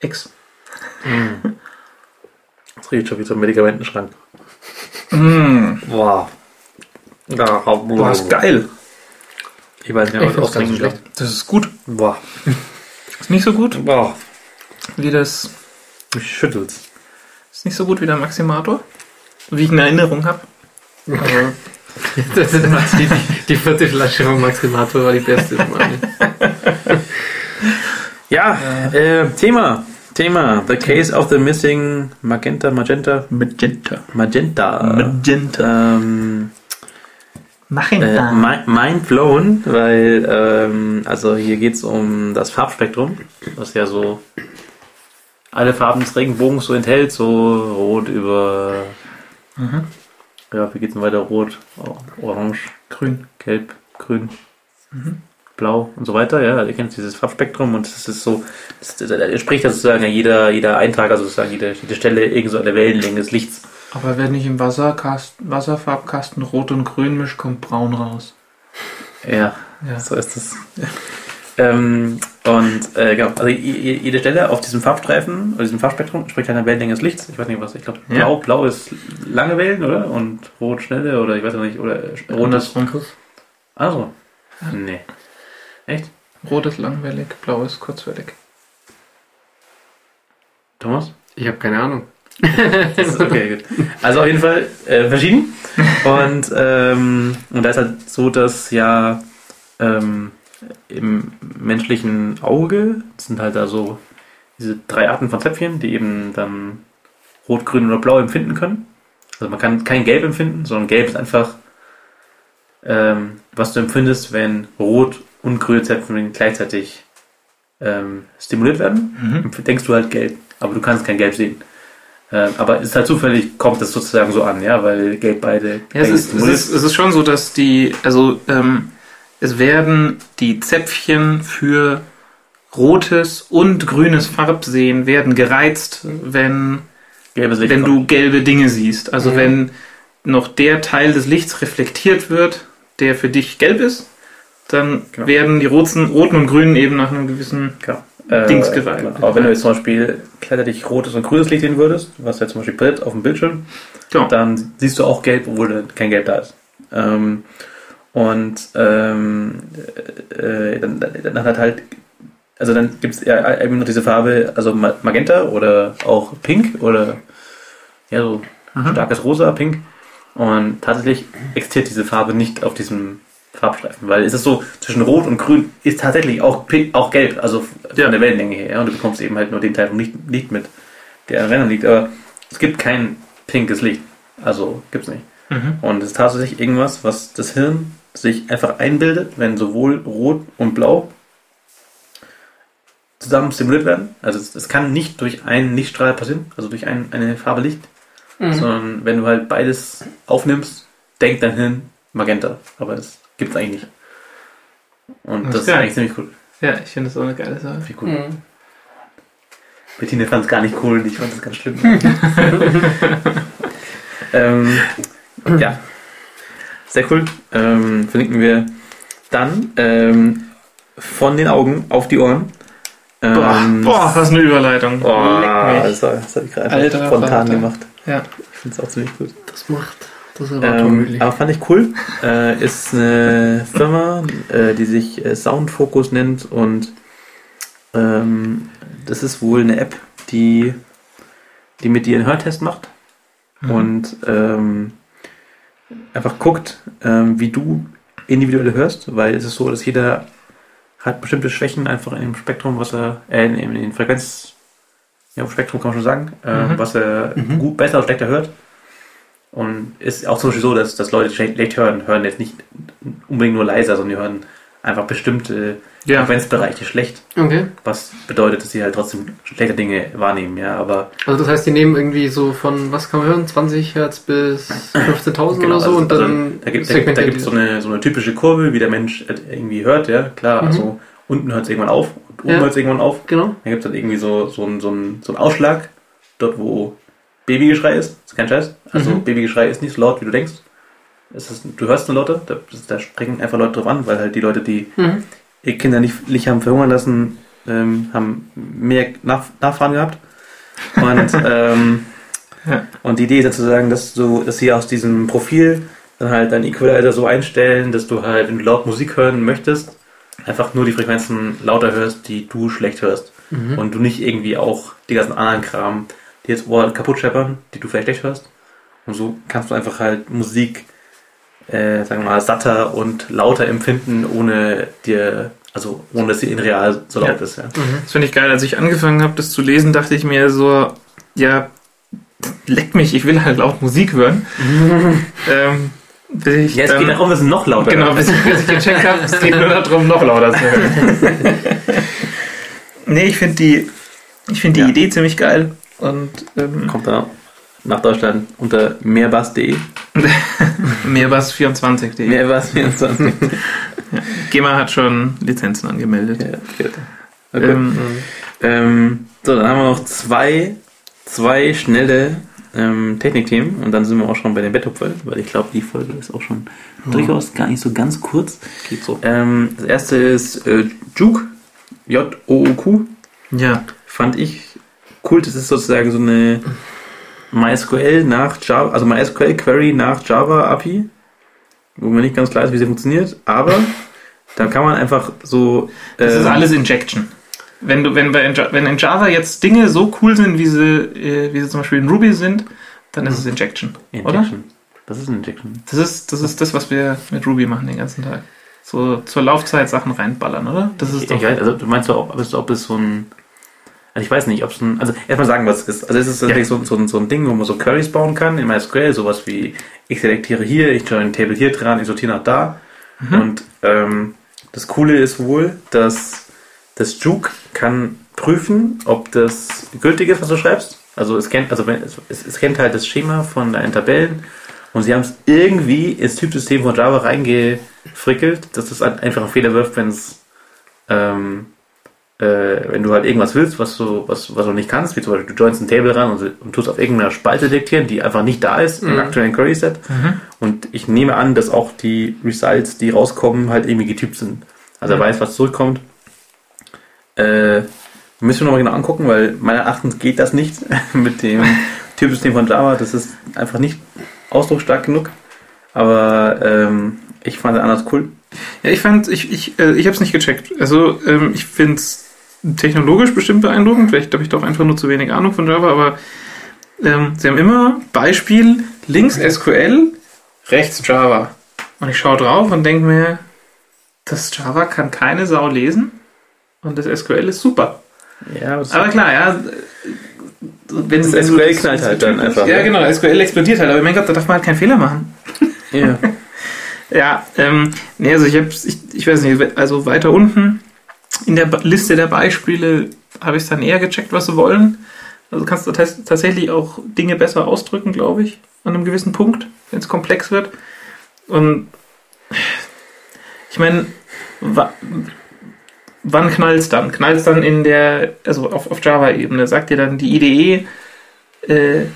X. Das riecht schon wie so ein Medikamentenschrank. Mm, Wow. Ja, boah, ist geil. Ich weiß nicht, Ich find's gar nicht ausdrücken schlecht. Das ist gut. Boah. Ist nicht so gut Boah. wie das. Mich schüttelt's. Ist nicht so gut wie der Maximator. Wie ich eine Erinnerung habe. Aber Das <laughs> ist die, die vierte Flasche vom Maximator war die beste. Ja, äh, Thema. Thema. The Case of the Missing Magenta, Magenta, Magenta. Magenta. Magenta. Ähm, äh, Magenta. mi- mind blown, weil, ähm, also hier geht's um das Farbspektrum, was ja so alle Farben des Regenbogens so enthält, so rot über, Mhm. ja, wie geht's denn weiter? Rot, orange, Grün. gelb, grün, blau und so weiter. Ja, ihr kennt dieses Farbspektrum und das ist so, das, das entspricht ja sozusagen ja jeder, jeder Eintrag, also sozusagen jede, jede Stelle irgend so eine Wellenlänge des Lichts. Aber wenn ich im Wasserkasten, Wasserfarbkasten Rot und Grün mische, kommt Braun raus. Ja, Ja. so ist es. ähm, und äh, genau, also je- je- jede Stelle auf diesem Farbstreifen, oder diesem Farbspektrum, entspricht einer Wellenlänge des Lichts. Ich weiß nicht was, ich glaube Ja. blau, blau ist lange Wellen, oder? Und rot schnelle, oder ich weiß auch nicht, oder rot ist. Also. Nee. Echt? Rot ist langwellig, blau ist kurzwellig. Thomas? Ich habe keine Ahnung. <laughs> Ist okay, gut. Also auf jeden Fall äh, verschieden. Und, ähm, und da ist halt so, dass ja ähm, im menschlichen Auge sind halt da so diese drei Arten von Zäpfchen, die eben dann rot, grün oder blau empfinden können. Also man kann kein Gelb empfinden, sondern Gelb ist einfach, ähm, was du empfindest, wenn rot und grüne Zäpfchen gleichzeitig ähm, stimuliert werden Mhm. denkst du halt gelb, aber du kannst kein Gelb sehen. Äh, aber es ist halt zufällig, kommt es sozusagen so an, ja, weil Gelb beide. Ja, es ist, es, ist, es ist schon so, dass die, also ähm, es werden die Zäpfchen für rotes und grünes Farbsehen werden gereizt, wenn, wenn du gelbe Dinge siehst. Also Mhm. wenn noch der Teil des Lichts reflektiert wird, der für dich gelb ist, dann Genau. werden die roten, roten und grünen eben nach einem gewissen Genau. Äh, Dings genau. Aber wenn du jetzt zum Beispiel gleichzeitig rotes und grünes Licht sehen würdest, was ja zum Beispiel Brett auf dem Bildschirm, Ja. dann siehst du auch gelb, obwohl kein Gelb da ist. Ähm, und ähm, äh, dann, dann hat halt, also dann gibt es ja eben noch diese Farbe, also Ma- Magenta oder auch Pink oder ja so Mhm. starkes Rosa, Pink. Und tatsächlich existiert diese Farbe nicht auf diesem Farbstreifen, weil es ist so, zwischen Rot und Grün ist tatsächlich auch, auch Gelb, also von Ja. der Wellenlänge her. ja, Und du bekommst eben halt nur den Teil vom Licht, Licht mit, der an Rändern liegt. Aber es gibt kein pinkes Licht. Also gibt's nicht. Mhm. Und es ist tatsächlich irgendwas, was das Hirn sich einfach einbildet, wenn sowohl Rot und Blau zusammen stimuliert werden. Also es, es kann nicht durch einen Lichtstrahl passieren, also durch ein, eine Farbe Licht, Mhm. sondern wenn du halt beides aufnimmst, denkt dein Hirn Magenta. Aber das gibt's eigentlich nicht. Und Das das, ist geil. eigentlich ziemlich cool. Ja, ich finde das auch eine geile Sache. Viel cool. Mhm. Bettina fand es gar nicht cool und ich fand es ganz schlimm. <laughs> ähm, ja, sehr cool. Ähm, verlinken wir dann ähm, von den Augen auf die Ohren. Boah, Ähm, boah, was eine Überleitung. boah, Leck mich. das, war- das habe ich gerade spontan Vater. gemacht. Ja. Ich finde es auch ziemlich gut. Das macht das Erwartung Ähm, möglich. aber fand ich cool. Äh, ist eine Firma, äh, die sich äh, Sound Focus nennt und ähm, das ist wohl eine App, die, die mit dir einen Hörtest macht Mhm. und ähm, einfach guckt, ähm, wie du individuell hörst, weil es ist so, dass jeder hat bestimmte Schwächen einfach in dem Spektrum, was er, äh, in, in den Frequenz, ja, Spektrum kann man schon sagen, äh, Mhm. was er Mhm. gut, besser oder schlechter hört. Und ist auch zum Beispiel so, dass, dass Leute, schlecht hören, hören jetzt nicht unbedingt nur leiser, sondern die hören einfach bestimmte Ja. Frequenzbereiche schlecht, Okay. was bedeutet, dass sie halt trotzdem schlechte Dinge wahrnehmen, ja, aber Also das heißt, die nehmen irgendwie so von, was kann man hören, 20 Hertz bis 15.000 Genau, oder so also- und dann da gibt es da, da so eine, so eine typische Kurve, wie der Mensch halt irgendwie hört, ja, klar, Mhm. also unten hört es irgendwann auf und oben Ja. hört es irgendwann auf. Genau. Dann gibt es dann irgendwie so, so, einen, so, einen, so einen Ausschlag, dort wo Babygeschrei ist, das ist kein Scheiß. Also Mhm. Babygeschrei ist nicht so laut, wie du denkst. Es ist, du hörst eine Laute, da, da springen einfach Leute drauf an, weil halt die Leute, die Mhm. ihre Kinder nicht, nicht haben verhungern lassen, ähm, haben mehr Nach Nachfahren gehabt. Und, <laughs> ähm, Ja. und die Idee ist sozusagen, dass du, dass sie aus diesem Profil dann halt deinen Equalizer so einstellen, dass du halt, wenn du laut Musik hören möchtest, einfach nur die Frequenzen lauter hörst, die du schlecht hörst. Mhm. Und du nicht irgendwie auch die ganzen anderen Kram, die jetzt Ohr kaputt scheppern, die du vielleicht schlecht hörst. Und so kannst du einfach halt Musik, äh, sagen wir mal, satter und lauter empfinden, ohne dir, also ohne dass sie in real so laut ist. Ja. Das finde ich geil. Als ich angefangen habe, das zu lesen, dachte ich mir so, ja, leck mich, ich will halt laut Musik hören. <laughs> ähm, ich Ja, es geht darum, dass es noch lauter Genau, bis ich, bis ich gecheckt habe, es geht nur darum, noch lauter zu hören. <laughs> nee, ich finde die, ich finde die Ja. Idee ziemlich geil. Und ähm, Kommt dann nach Deutschland unter mehrbass.de. mehrbass24.de. Mehrbass24. GEMA hat schon Lizenzen angemeldet. ja. Okay. Ähm, Ähm, so, dann haben wir noch zwei, zwei schnelle ähm, Technikthemen und dann sind wir auch schon bei den Betthupferl, weil ich glaube, die Folge ist auch schon durchaus gar nicht so ganz kurz. geht so. Ähm, das erste ist äh, Juke, J-O-O-Q, Ja. fand ich cool. Das ist sozusagen so eine MySQL nach Java, also MySQL Query nach Java API, wo mir nicht ganz klar ist, wie sie funktioniert, aber <laughs> da kann man einfach so. Das ist ähm, alles Injection. Wenn du, wenn, in wenn in Java jetzt Dinge so cool sind, wie sie, äh, wie sie zum Beispiel in Ruby sind, dann ist es Injection. Oder? Injection. Das ist ein Injection. Das ist, das ist das, was wir mit Ruby machen den ganzen Tag. So zur Laufzeit Sachen reinballern, oder? Das ist doch. ich weiß, also du meinst doch, ob ob es so ein. Also ich weiß nicht, ob es ein. Also erstmal sagen, was es ist. Also es ist tatsächlich so, so, ein- so ein Ding, wo man so Queries bauen kann in MySQL, sowas wie ich selektiere hier, ich join Table hier dran, ich sortiere nach da. Mhm. Und ähm, das Coole ist wohl, dass das Juke kann prüfen, ob das gültig ist, was du schreibst. Also es kennt, also wenn, es, es, kennt halt das Schema von deinen Tabellen und sie haben es irgendwie ins Typsystem von Java reingefrickelt, dass das einfach einen Fehler wirft, wenn es ähm, äh, wenn du halt irgendwas willst, was du, was, was du nicht kannst, wie zum Beispiel du joinst ein Table ran und, und tust auf irgendeiner Spalte diktieren, die einfach nicht da ist im aktuellen Query Set. Und ich nehme an, dass auch die Results, die rauskommen, halt irgendwie getypt sind. Also er weiß, was zurückkommt. Äh, müssen wir nochmal genau angucken, weil meiner Erachtens geht das nicht <laughs> mit dem <laughs> Typsystem von Java. Das ist einfach nicht ausdrucksstark genug. Aber ähm, ich fand es anders cool. Ja, ich fand, ich, ich, äh, ich habe es nicht gecheckt. Also ähm, ich finde es technologisch bestimmt beeindruckend. Vielleicht habe ich doch einfach nur zu wenig Ahnung von Java, aber ähm, sie haben immer Beispiel links SQL, rechts Java. Und ich schaue drauf und denke mir, das Java kann keine Sau lesen und das SQL ist super. Ja, das Aber klar, ja. Wenn Das wenn SQL knallt halt dann einfach, Ja, ne? genau, SQL explodiert halt. Aber mein Gott, da darf man halt keinen Fehler machen. ja. <laughs> Ja, ähm, nee, also ich hab's, ich, ich weiß nicht, also weiter unten in der Liste der Beispiele habe ich es dann eher gecheckt, was sie wollen. Also kannst du tats- tatsächlich auch Dinge besser ausdrücken, glaube ich, an einem gewissen Punkt, wenn es komplex wird. Und ich meine, wa wann knallt es dann? Knallt es dann in der, also auf, auf Java-Ebene? Sagt dir dann die IDE, äh,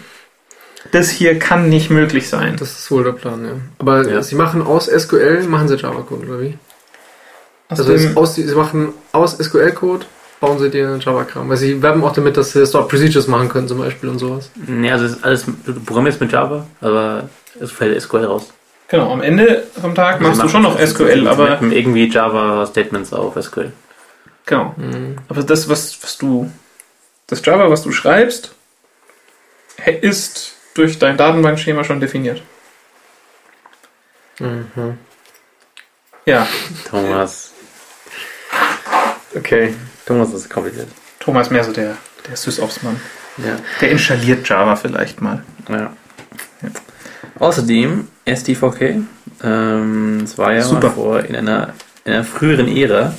das hier kann nicht möglich sein. Das ist wohl der Plan, ja. Aber Ja. sie machen aus SQL, machen sie Java-Code, oder wie? Aus Also dem- es, aus, sie machen aus SQL-Code, bauen sie dir Java-Kram. Weil sie werben auch damit, dass sie Stored Procedures machen können zum Beispiel und sowas. Nee, also es ist alles, du programmierst mit Java, aber es fällt SQL raus. Genau, am Ende vom Tag machst Sie du schon noch SQL, sie aber irgendwie Java Statements auf SQL. genau. Mhm. Aber das, was, was du, das Java, was du schreibst, ist durch dein Datenbankschema schon definiert. Mhm. Ja, Thomas, Okay. Thomas ist kompliziert. Thomas mehr so der, der SysOps-Mann. Ja. Der installiert Java vielleicht mal. ja. Außerdem STVK. Ähm, es war ja Super. mal vor in einer, in einer früheren Ära,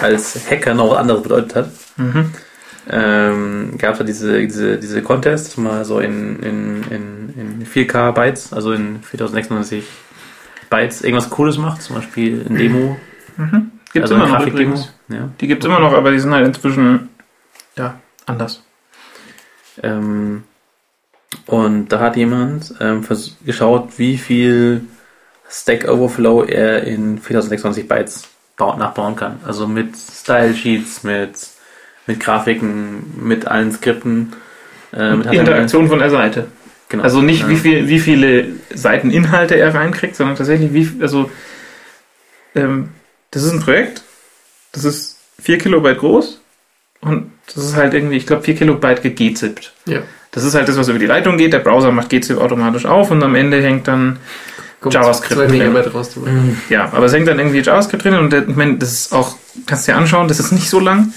als Hacker noch was anderes bedeutet hat. Mhm. ähm, gab es ja diese, diese, diese Contests mal so in, in, in, in 4K Bytes, also in 4096 Bytes irgendwas Cooles macht, zum Beispiel ein Demo, Mhm. Gibt's also immer noch übrigens. Ja. Die gibt's immer noch, aber die sind halt inzwischen ja, anders. Ähm, und da hat jemand ähm, geschaut, wie viel Stack Overflow er in 4026 Bytes bau- nachbauen kann. Also mit Style Sheets, mit, mit Grafiken, mit allen Skripten. Äh, mit Interaktion von der Seite. Genau. Also nicht, Ja. wie, viel, wie viele Seiten Inhalte er reinkriegt, sondern tatsächlich, wie, also, ähm, das ist ein Projekt, das ist 4 Kilobyte groß und das ist halt irgendwie, ich glaube, 4 Kilobyte gegzippt. Ja. Das ist halt das, was über die Leitung geht. Der Browser macht gzip automatisch auf und am Ende hängt dann, Kommt JavaScript Zwei drin. Raus. dabei. ja, aber es hängt dann irgendwie JavaScript drin und der, ich meine, das ist auch, kannst du dir anschauen, das ist nicht so lang.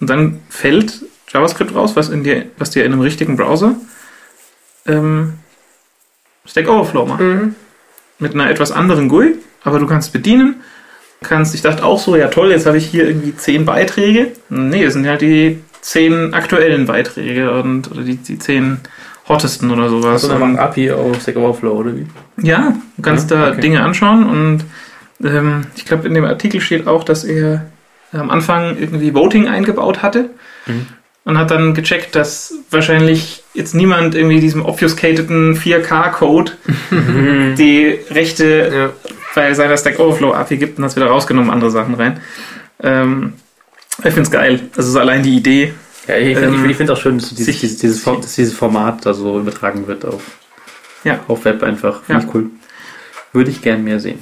Und dann fällt JavaScript raus, was in dir, was dir in einem richtigen Browser ähm, Stack Overflow macht. Mhm. Mit einer etwas anderen GUI, aber du kannst bedienen. Kannst, ich dachte auch so, ja toll, jetzt habe ich hier irgendwie zehn Beiträge. Nee, es sind halt die zehn aktuellen Beiträge und oder die, die zehn hottesten oder sowas. Und- noch API auf Stack Overflow, oder wie? ja, du kannst Ja, da okay. Dinge anschauen und ähm, ich glaube, in dem Artikel steht auch, dass er am Anfang irgendwie Voting eingebaut hatte Mhm. und hat dann gecheckt, dass wahrscheinlich jetzt niemand irgendwie diesem obfuscateden 4K-Code <laughs> die Rechte. Bei seiner Stack Overflow API gibt und hat es wieder rausgenommen, andere Sachen rein. Ähm, ich finde es geil. Also so allein die Idee. Ja, ich finde Ähm, ich find auch schön, dass dieses, dieses, dieses, Form, dass dieses Format da so übertragen wird auf, Ja. auf Web einfach. Finde Ja. ich cool. Würde ich gern mehr sehen.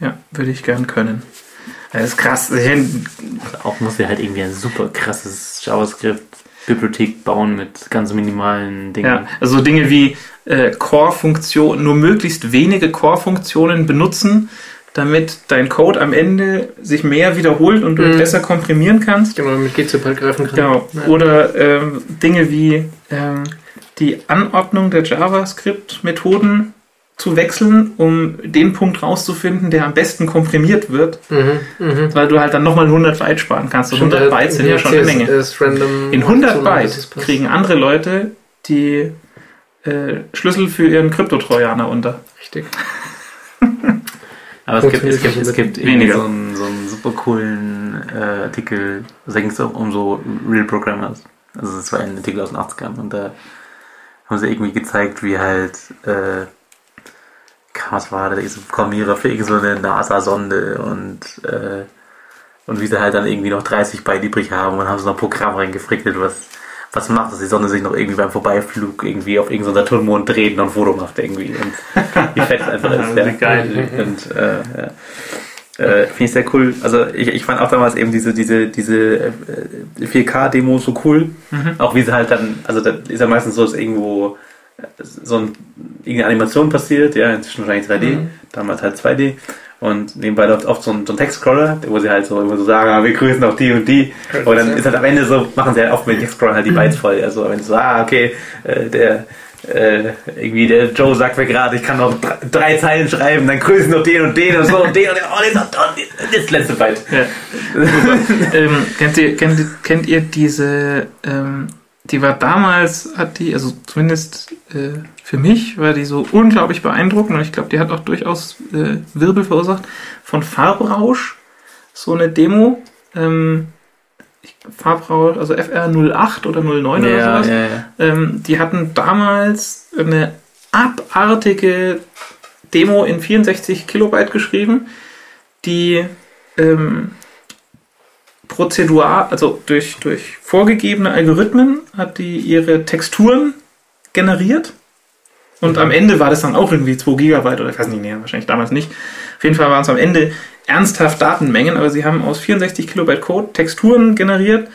Ja, würde ich gern können. Das ist krass. Auch muss er halt irgendwie ein super krasses JavaScript-Bibliothek bauen mit ganz minimalen Dingen. Ja, also Dinge wie äh, Core-Funktionen, nur möglichst wenige Core-Funktionen benutzen, damit dein Code am Ende sich mehr wiederholt und du Mhm. besser komprimieren kannst. Genau, mit GZIP halt greifen kann. Genau. Ja. Oder ähm, Dinge wie ähm, die Anordnung der JavaScript-Methoden zu wechseln, um den Punkt rauszufinden, der am besten komprimiert wird, Mhm, mhm. weil du halt dann nochmal 100 Byte sparen kannst. Und Stimmt, 100 äh, Byte sind ja schon eine Menge. In 100 Aktionen, Byte es kriegen andere Leute die äh, Schlüssel für ihren Kryptotrojaner unter. Richtig. <laughs> Aber es gibt, es gibt, es gibt weniger. so einen, so einen super coolen äh, Artikel, da ging es um, um so Real Programmers. Also das war ein Artikel aus den 80ern und da haben sie irgendwie gezeigt, wie halt, äh, was war das, so Programmierer für irgend so eine NASA-Sonde und äh, und wie sie halt dann irgendwie noch 30 Byte übrig haben und haben noch ein Programm reingefrickelt, was was macht, dass die Sonne sich noch irgendwie beim Vorbeiflug irgendwie auf irgendeinen Saturnmond dreht und ein Foto macht irgendwie. Und wie fett es einfach <laughs> ist. Wie geil. Und, äh, ja. Äh, Finde ich sehr cool. Also ich, ich fand auch damals eben diese, diese, diese äh, 4K-Demo so cool. Auch wie sie halt dann, also da ist ja meistens so, dass irgendwo äh, so ein, irgendeine Animation passiert, ja, inzwischen wahrscheinlich 3D, damals halt 2D. Und nebenbei läuft oft so ein, so ein Textscroller, wo sie halt so immer so sagen, ah, wir grüßen auch die und die. Und dann ist halt am Ende so, machen sie halt oft mit dem Textscroller halt die Bytes voll. Also wenn sie so, ah, okay, äh, der äh, irgendwie der Joe sagt mir gerade, ich kann noch drei, drei Zeilen schreiben, dann grüßen noch den und den und so und den und den, oh, den und den, das letzte Byte. Ja. ähm, kennt, ihr, kennt, kennt ihr diese, ähm, die war damals, hat die, also zumindest äh, für mich, war die so unglaublich beeindruckend und ich glaube, die hat auch durchaus äh, Wirbel verursacht. Von Farbrausch, so eine Demo, ähm, Farbrausch, also FR08 oder 09 oder Ja, sowas. ja, ja. Ähm, die hatten damals eine abartige Demo in 64 Kilobyte geschrieben, die ähm, prozedural, also durch, durch vorgegebene Algorithmen hat die ihre Texturen generiert. Und am Ende war das dann auch irgendwie 2 Gigabyte oder ich weiß nicht, nee, wahrscheinlich damals nicht. Auf jeden Fall waren es am Ende ernsthaft Datenmengen, aber sie haben aus 64 Kilobyte Code Texturen generiert,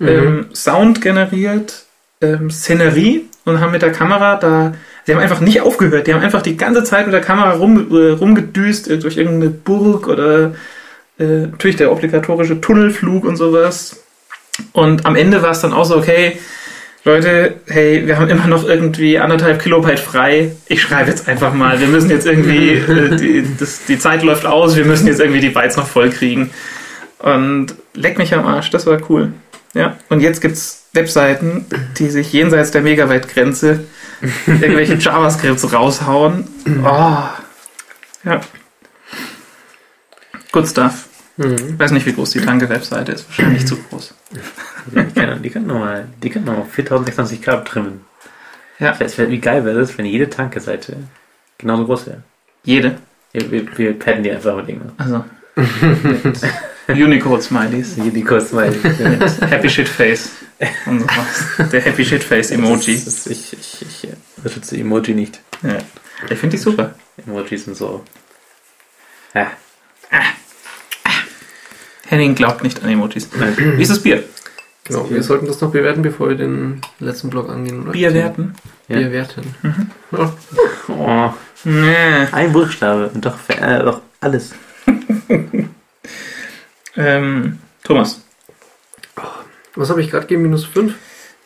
ähm, Sound generiert, ähm, Szenerie und haben mit der Kamera da, sie haben einfach nicht aufgehört, die haben einfach die ganze Zeit mit der Kamera rum, äh, rumgedüst äh, durch irgendeine Burg oder äh, natürlich der obligatorische Tunnelflug und sowas. Und am Ende war es dann auch so, okay, Leute, hey, wir haben immer noch irgendwie anderthalb Kilobyte frei. Ich schreibe jetzt einfach mal. Wir müssen jetzt irgendwie, <laughs> äh, die, das, die Zeit läuft aus, wir müssen jetzt irgendwie die Bytes noch voll kriegen. Und leck mich am Arsch, das war cool. Ja, und jetzt gibt's Webseiten, die sich jenseits der Megabyte-Grenze irgendwelche <laughs> JavaScripts raushauen. Oh. Ja. Good stuff. Mhm. Ich weiß nicht, wie groß die Tanke-Webseite ist. Wahrscheinlich zu groß. <laughs> Die können, die können nochmal, die können nochmal 4026k trimmen. Ja. Das wär, wie geil wäre das, wenn jede Tanke-Seite genauso groß wäre. Jede. Wir, wir, wir padden die einfach mit Dingen. Also. Unicode-Smileys. Mal. Happy Shit Face. Und sowas. Der Happy Shit Face Emoji. Das ist, ich, ich, ich äh, unterstütze Emoji nicht. Ja. Ich finde die super. Emojis sind so. Ja. Henning glaubt nicht an Emojis. Wie ist das Bier? Genau, wir sollten das noch bewerten, bevor wir den letzten Block angehen. Oder? Bierwerten? Ja. Bier werten. Ja. Oh, Nee. ein Buchstabe und doch, äh, doch alles. <laughs> Ähm, Thomas. Was habe ich gerade gegeben? Minus 5?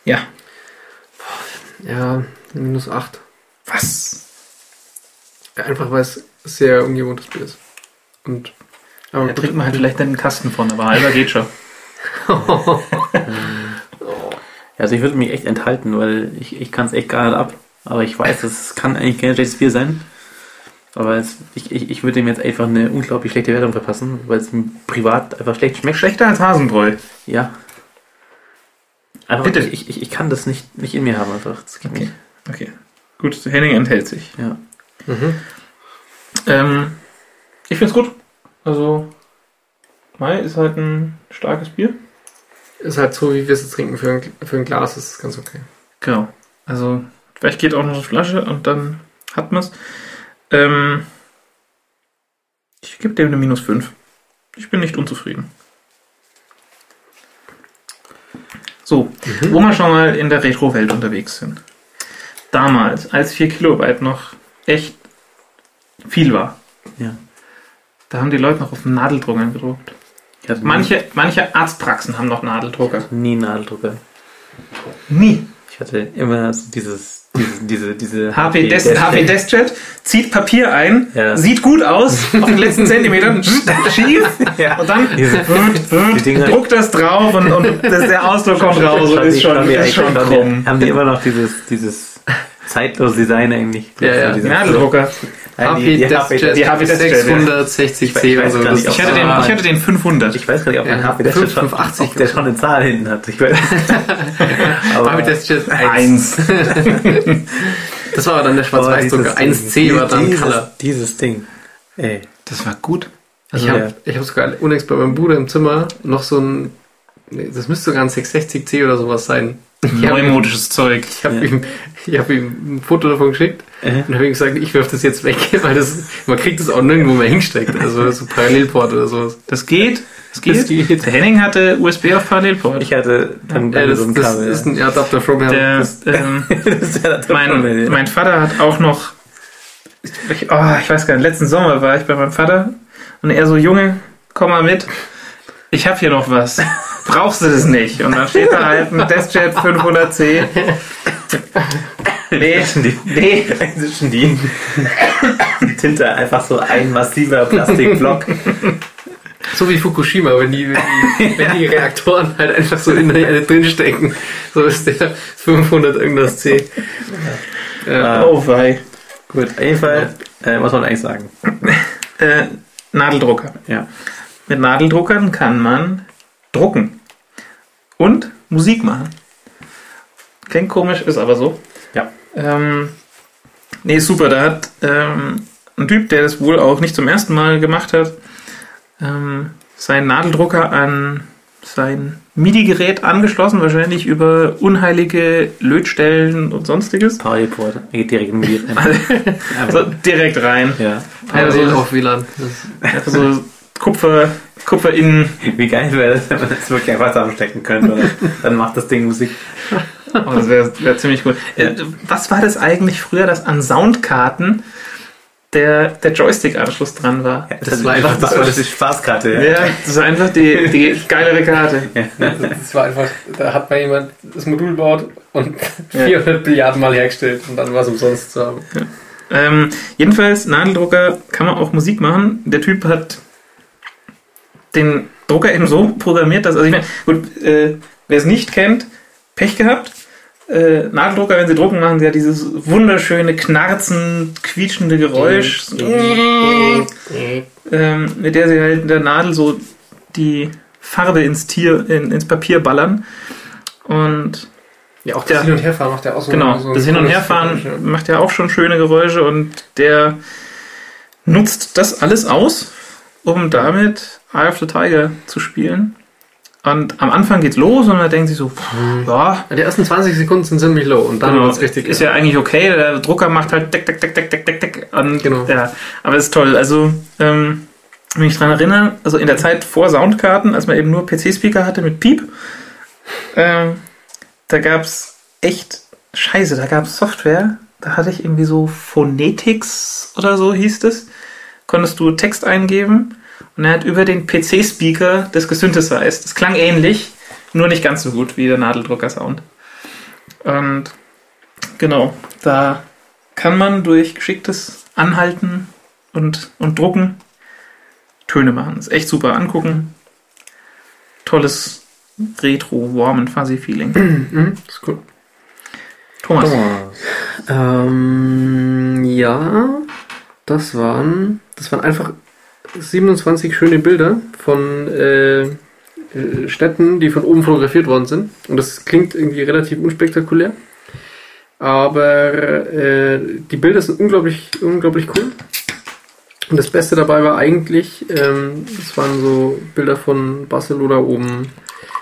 Ja. Ja, minus 8. Was? Ja, einfach weil es sehr ungewohntes Bier ist. Und aber Da trinkt man halt vielleicht einen Kasten von, aber halber geht schon. <laughs> Also ich würde mich echt enthalten, weil ich, ich kann es echt gar nicht ab. Aber ich weiß, das kann eigentlich kein schlechtes Bier sein. Aber es, ich, ich, ich würde dem jetzt einfach eine unglaublich schlechte Wertung verpassen, weil es mir privat einfach schlecht schmeckt. Schlechter als Hasenbräu. Ja. Einfach, Bitte. Ich, ich, ich kann das nicht, nicht in mir haben einfach. Das geht Okay. nicht. Okay. Gut, Henning enthält sich. Ja. Mhm. Ähm, ich find's gut. Also, Mai ist halt ein starkes Bier. Ist halt so, wie wir es jetzt trinken für ein, für ein Glas, ist ganz okay. Genau. Also, vielleicht geht auch noch eine Flasche und dann hat man's. Ähm, ich gebe dem eine minus 5. Ich bin nicht unzufrieden. So, wo wir schon mal in der Retro-Welt unterwegs sind. Damals, als 4 Kilobyte noch echt viel war, Ja. da haben die Leute noch auf Nadeldruckern gedruckt. Ich hatte Manche, manche Arztpraxen haben noch Nadeldrucker. nie, Nadeldrucker. Nie. Ich hatte immer so dieses Diese, diese, diese HP, Des HP Deskjet, zieht Papier ein, Ja. sieht gut aus, <laughs> auf den letzten Zentimetern, <laughs> schief, Ja. und dann Diese- die Dinger- druckt das drauf und, und das, der Ausdruck kommt raus und ist schon, haben die ist schon die- krumm. Haben die immer noch dieses, dieses zeitlose Design eigentlich? Ja, ja. Nadeldrucker. HP die- die die HP Deskjet, ja. 660C Ich weiß und so. Ich hatte, den, ich hatte den 500. Ich weiß gar nicht, ob mein Ja, HP schon, 580 ob der schon eine Zahl hinten hat. Ich weiß. <laughs> aber HP Deskjet 1. Eins. <laughs> Das war aber dann der Schwarz-Weiß-Drucker. Dieses 1C Ding. war dann dieses, Color. Dieses Ding. Ey. Das war gut. Ich Also, habe ja. ich hab sogar unlängst bei meinem Bruder im Zimmer noch so ein, das müsste sogar ein 660C oder sowas sein. Habe Neumodisches Zeug. ich hab Ja. ihm, ich hab ihm ein Foto davon geschickt Äh. und habe ihm gesagt, ich werfe das jetzt weg, <laughs> weil das, man kriegt das auch nirgendwo mehr hingesteckt. Also so Parallelport oder sowas. Das geht. Das geht. Das geht. Der Henning hatte USB auf Parallelport. Ich hatte dann Ja, das, so ein das Kabel. ist ein Adapter from. Der, Das- ähm, <laughs> das das mein, mein Vater hat auch noch, ich, oh, ich weiß gar nicht, letzten Sommer war ich bei meinem Vater und er so, Junge, komm mal mit, ich hab hier noch was. Brauchst du das nicht? Und dann steht da halt ein Deskjet 500C. Nee, die, nee. zwischen die, <laughs> die Tinte einfach so ein massiver Plastikblock. So wie Fukushima, wenn die, wenn die, wenn die Reaktoren halt einfach so in der Erde drinstecken. So ist der 500 irgendwas C. Ja. Ah. Oh wei. Gut, auf jeden Fall, äh, was soll man eigentlich sagen? Äh, Nadeldrucker. Ja. Mit Nadeldruckern kann man drucken Musik machen. Klingt komisch, ist aber so. Ja. Ähm, nee, super. Da hat ähm, ein Typ, der das wohl auch nicht zum ersten Mal gemacht hat, ähm, seinen Nadeldrucker an sein MIDI-Gerät angeschlossen, wahrscheinlich über unheilige Lötstellen und sonstiges. Parallelport, geht direkt in die So, direkt rein. Ja. Parallel Also- auf WLAN. Das, Also Kupfer, Kupfer in Wie geil wäre das, wenn man das wirklich einfach zusammenstecken könnte. Oder? Dann macht das Ding Musik. Oh, das wäre wär ziemlich cool. Äh, was war das eigentlich früher, dass an Soundkarten der, der Joystick-Anschluss dran war? Das war einfach- das war das die Spaßkarte. Ja. Ja, das war einfach die, die geilere Karte. das war einfach, da hat mal jemand das Modul gebaut und Ja. 400 Milliarden Mal hergestellt und dann war es umsonst zu haben. Ähm, jedenfalls, Nadeldrucker kann man auch Musik machen. Der Typ hat den Drucker eben so <laughs> programmiert, dass, also ich meine, gut, äh, wer es nicht kennt, Pech gehabt. Äh, Nadeldrucker, wenn sie drucken, machen sie ja dieses wunderschöne, knarzend, quietschende Geräusch. ähm, mit der sie halt in der Nadel so die Farbe ins Tier, in, ins Papier ballern. Und Ja, auch das das Hin- und Herfahren macht ja auch so genau, so das Hin- und Herfahren Geräusch, macht ja auch schon schöne Geräusche und der nutzt das alles aus, um damit Eye of the Tiger zu spielen. Und am Anfang geht's los und man denkt sich so, pff, ja, ja. Die ersten 20 Sekunden sind ziemlich low und dann Genau, wird's richtig. ist ja eigentlich okay. Der Drucker macht halt deck, deck, deck, deck, deck, deck, deck. Und, Genau. Ja, aber ist toll. Also, ähm, wenn ich dran erinnere, also in der Zeit vor Soundkarten, als man eben nur PC-Speaker hatte mit Piep, ähm, da gab's echt Scheiße, da gab's Software, da hatte ich irgendwie so Phonetics oder so hieß es. Konntest du Text eingeben und er hat über den PC-Speaker das gesynthesized. Das klang ähnlich, nur nicht ganz so gut wie der Nadeldrucker-Sound. Und genau, da kann man durch geschicktes Anhalten und, und Drucken Töne machen. Ist echt super angucken. Tolles Retro, warm and fuzzy Feeling. Mhm, ist cool. Thomas. Ähm, ja, das waren, das waren einfach 27 schöne Bilder von äh, äh, Städten, die von oben fotografiert worden sind. Und das klingt irgendwie relativ unspektakulär. Aber äh, die Bilder sind unglaublich, unglaublich cool. Und das Beste dabei war eigentlich, ähm, das waren so Bilder von Barcelona oben,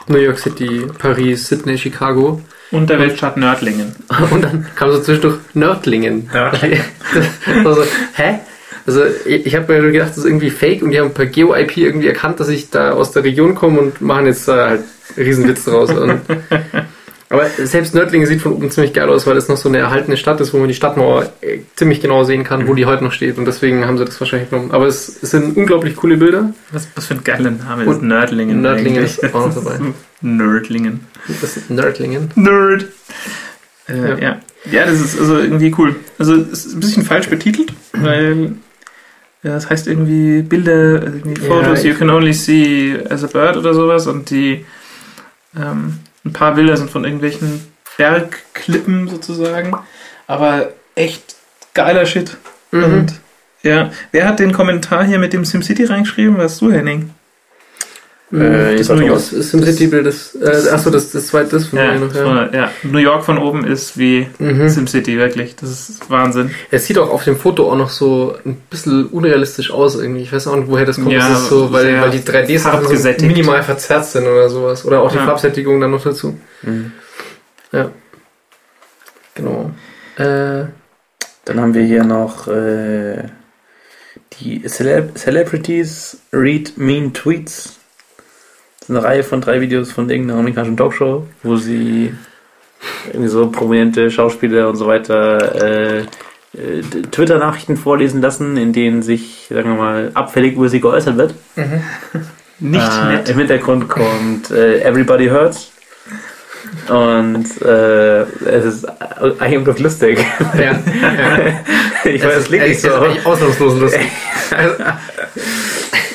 New York City, Paris, Sydney, Chicago. Und der Weltstadt Nördlingen. <laughs> Und dann kam so zwischendurch Nördlingen. Nördlingen. Das <laughs> war so, hä? Also ich, ich habe mir gedacht, das ist irgendwie fake und die haben per Geo-IP irgendwie erkannt, dass ich da aus der Region komme und machen jetzt da halt Riesenwitz draus. Und, <laughs> aber selbst Nördlingen sieht von oben ziemlich geil aus, weil es noch so eine erhaltene Stadt ist, wo man die Stadtmauer äh, ziemlich genau sehen kann, wo die heute noch steht. Und deswegen haben sie das wahrscheinlich genommen. Aber es, es sind unglaublich coole Bilder. Was, was für ein geiler Name ist Und Nördlingen. Nördlingen eigentlich. ist auch noch dabei. <laughs> Nördlingen. Das sind Nördlingen. Nerd. Äh, Ja. ja. ja. das ist also irgendwie cool. Also es ist ein bisschen falsch betitelt, weil ja, das heißt irgendwie Bilder, also irgendwie Ja, Photos you can only see as a bird oder sowas und die ähm, ein paar Bilder sind von irgendwelchen Bergklippen sozusagen, aber echt geiler Shit. Mhm. Und ja, wer hat den Kommentar hier mit dem SimCity reingeschrieben? Warst du, Henning? Äh, das warte New. York ist SimCity-Bild, das, äh, achso, das, das zweite, das von Ja, mir noch, das ja. ja, New York von oben ist wie Mhm. SimCity, wirklich. Das ist Wahnsinn. Es sieht auch auf dem Foto auch noch so ein bisschen unrealistisch aus irgendwie. Ich weiß auch nicht, woher das kommt. Ja, das ist so, weil, weil die 3D-Sachen so minimal verzerrt sind oder sowas. Oder auch die Ja. Farbsättigung dann noch dazu. Mhm. Ja. Genau. Äh, Dann haben wir hier noch äh, die Celeb Celebrities Read Mean Tweets. Das ist eine Reihe von drei Videos von irgendeiner amerikanischen Talkshow, wo sie irgendwie so prominente Schauspieler und so weiter äh, äh, Twitter-Nachrichten vorlesen lassen, in denen sich, sagen wir mal, abfällig über sie geäußert wird. <laughs> Nicht äh, nett. Im Hintergrund kommt äh, Everybody Hurts. Und äh, es ist eigentlich unglaublich lustig. ja. ja. <laughs> ich weiß, es liegt es nicht ist so. eigentlich ausnahmslos lustig. <laughs>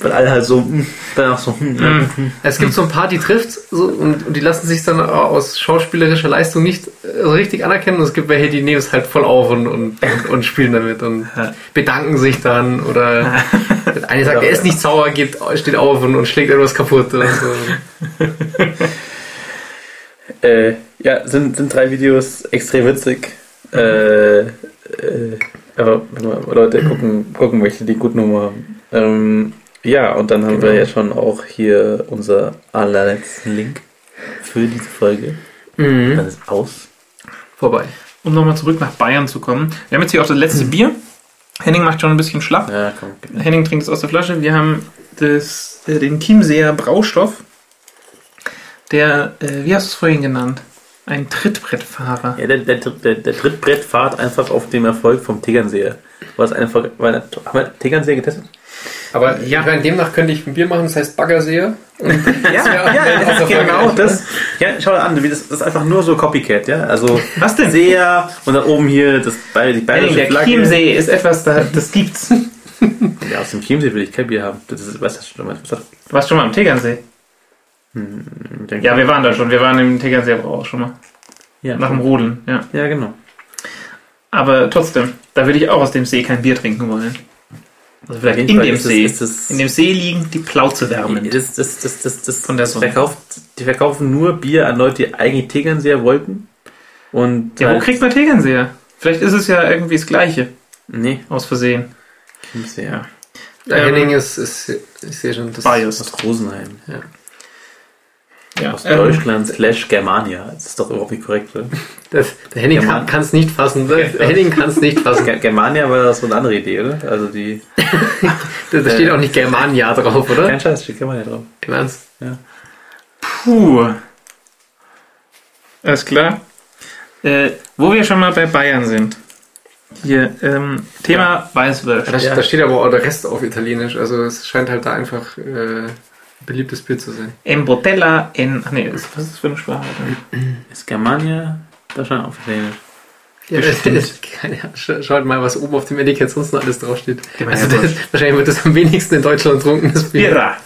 Weil alle halt so, mm, danach so, mm, ja. Es gibt so ein paar, die trifft so, und, und die lassen sich dann aus schauspielerischer Leistung nicht äh, so richtig anerkennen. Und es gibt welche, die nehmen es halt voll auf und, und, und, spielen damit und bedanken sich dann. Oder der <laughs> eine sagt, er ist nicht sauer, geht, steht auf und, und schlägt etwas kaputt. Oder so. <laughs> Äh, ja, sind, sind drei Videos extrem witzig. Äh, äh, aber wenn wir Leute gucken, gucken möchte, die gute Nummer haben. Ähm, ja, und dann haben wir Genau. ja schon auch hier unser allerletzten Link für diese Folge. Mhm. Dann ist aus. Vorbei. Um nochmal zurück nach Bayern zu kommen. Wir haben jetzt hier auch das letzte Bier. Henning macht schon ein bisschen schlapp. Ja, komm. Henning trinkt es aus der Flasche. Wir haben das, äh, den Chiemseer Braustoff. Der, äh, wie hast du es vorhin genannt? Ein Trittbrettfahrer. Ja, der, der, der, der Trittbrettfahrt einfach auf dem Erfolg vom Tegernseer. Was einfach, weil, haben wir Tegernseer getestet? Aber ja. meine, demnach könnte ich ein Bier machen, das heißt Baggerseher. Und Ja, <laughs> ja, ja, das ist ja, genau das. <laughs> Ja, schau dir an, das, ist einfach nur so Copycat, ja. Also Was denn? Seher und dann oben hier das, die bayerische der Flagge. Chiemsee ist etwas, da, das gibt's. <laughs> Ja, aus dem Chiemsee will ich kein Bier haben. Das ist, du schon, was das? Du warst schon mal am Tegernsee. Ja, wir waren da schon. Wir waren im Tegernsee aber auch schon mal. ja, Nach dem Rodeln, ja. ja, genau. Aber trotzdem, da würde ich auch aus dem See kein Bier trinken wollen. Also vielleicht in dem ist das- See. ist das- in dem See liegen die Plauzewärmen. Das, das, das, das, das, Von der Sonne. verkauft, die verkaufen nur Bier an Leute, die eigentlich Tegernseer wollten. Und Ja, wo halt- kriegt man Tegernseer? Vielleicht ist es ja irgendwie das Gleiche, Nee, aus Versehen. Chiemseer. Der Ähm, Henning ist, ist, ich sehe schon, das Biased. Aus Rosenheim. Ja. Aus ähm, Deutschland slash Germania. Das ist doch überhaupt nicht korrekt, oder? <laughs> Das, der Henning Ja, Mann. kann es nicht fassen. Der Henning kann es nicht fassen. Ger- Germania war das so eine andere Idee, oder? Also die. Da, <laughs> da steht auch nicht Germania drauf, oder? Kein Scheiß, steht Germania drauf. Im Ernst? Puh. Alles klar. Äh, wo wir schon mal bei Bayern sind. Hier, ähm, Thema Weißwürsch. Da, Ja. da steht aber auch der Rest auf Italienisch. Also es scheint halt da einfach äh, beliebtes Bier zu sein. Embotella en... Ach nee, was ist das für eine Sprache? Ist Germania Deutschland auf Italienisch? Ja, das- Ahnung. Scha- Schaut mal, was oben auf dem Etikett sonst noch alles draufsteht. Ja, Also ja, das, wahrscheinlich wird das am wenigsten in Deutschland Bier. Birra.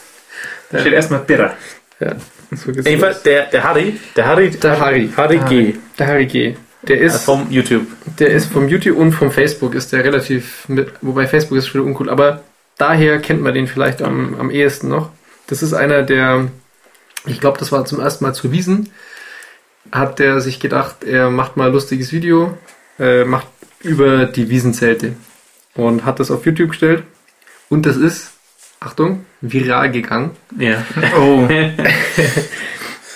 Da steht erstmal Birra. Ja, so Jedenfalls, der, der Harry, der Harry, Der Harry. Harry G. Der Harry G. Der äh, ist, vom YouTube. der ist vom YouTube und vom Facebook ist der relativ mit, wobei Facebook ist schon wieder uncool, aber daher kennt man den vielleicht am, am ehesten noch. Das ist einer, der, ich glaube, das war zum ersten Mal zu Wiesen, hat der sich gedacht, er macht mal ein lustiges Video, äh, macht über die Wiesenzelte und hat das auf YouTube gestellt und das ist, Achtung, viral gegangen. Ja. Oh. <laughs> <laughs>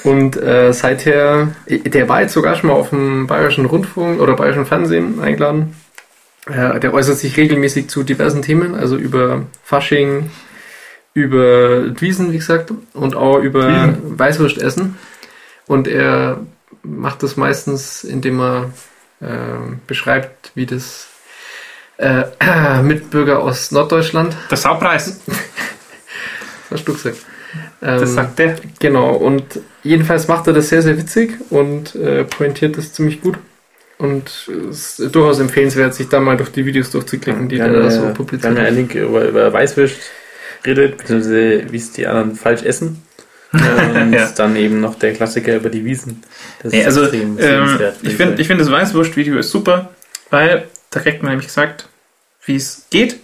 Und äh, seither, der war jetzt sogar schon mal auf dem Bayerischen Rundfunk oder Bayerischen Fernsehen eingeladen. Äh, der äußert sich regelmäßig zu diversen Themen, also über Fasching, über Wiesen, wie gesagt, und auch über Weißwurstessen. Und er macht das meistens, indem er äh, beschreibt, wie das äh, <clears throat> Mitbürger aus Norddeutschland <laughs> Der Saupreis. was hast du gesagt? Ähm, Das sagt der. Genau, und jedenfalls macht er das sehr, sehr witzig und äh, pointiert das ziemlich gut. Und es ist durchaus empfehlenswert, sich da mal durch die Videos durchzuklicken, die wir der da ja, so publiziert ja einen Link über, über Weißwürst redet, beziehungsweise wie es die anderen falsch essen. Und Ja. dann eben noch der Klassiker über die Wiesen. Das Nee, also, extrem ähm, ich finde, ich find das Weißwurst-Video ist super, weil da kriegt man nämlich gesagt, wie es geht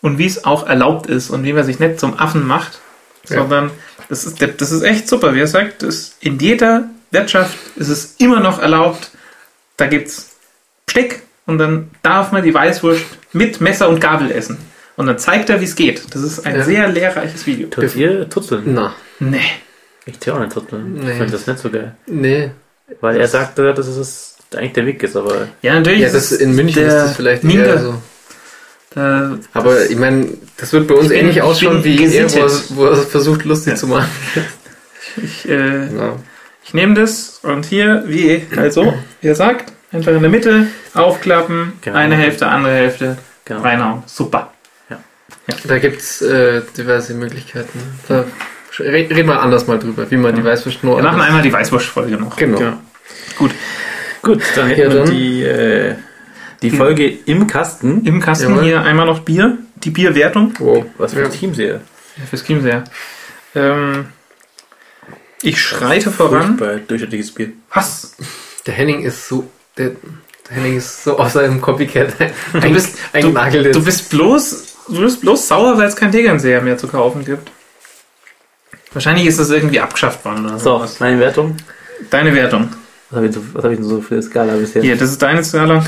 und wie es auch erlaubt ist und wie man sich nicht zum Affen macht, Ja. sondern das ist, das ist echt super. Wie er sagt, das in jeder Wirtschaft ist es immer noch erlaubt, da gibt's Besteck und dann darf man die Weißwurst mit Messer und Gabel essen. Und dann zeigt er, wie es geht. Das ist ein Ja. sehr lehrreiches Video. Tut ihr tutzeln? Na, Nee. Ich tue auch nicht tutzeln. Nee. Ich finde das nicht so geil. nee. Weil er sagte, dass es eigentlich der Weg ist, aber Ja, natürlich. Ja, das, in München der ist das vielleicht eher so. Da, Aber ich meine, das wird bei uns bin- ähnlich ich ausschauen wie er, wo er, wo er versucht, lustig Ja. zu machen. ich, äh, Ja. Ich nehme das und hier, wie also, wie er sagt, einfach in der Mitte aufklappen, Genau. eine Hälfte, andere Hälfte, genau. reinhauen. Super. Da gibt's äh, diverse Möglichkeiten. Da reden wir anders mal drüber, wie man die Weißwurst nur Wir machen einmal die Weißwurst-Folge noch. Genau. Genau. Gut. Gut, dann hätten Ja, wir dann- die, äh, die Folge im Kasten. Im Kasten hier einmal noch Bier, die Bierwertung Wow. Was für Ja. ein Team sehe. fürs Chiemseer. Ähm, ich schreite voran. Furchtbar durchschnittliches Bier. Was? Der Henning ist so. Der, der Henning ist so auf seinem Copycat <laughs> Du bist, ein du, du bist bloß, du bist bloß sauer, weil es kein Tegernseher mehr zu kaufen gibt. Wahrscheinlich ist das irgendwie abgeschafft worden oder So, sowas. meine Wertung. Deine Wertung. Was habe ich, was hab ich denn so für eine Skala bisher? Hier, das ist deine Skala.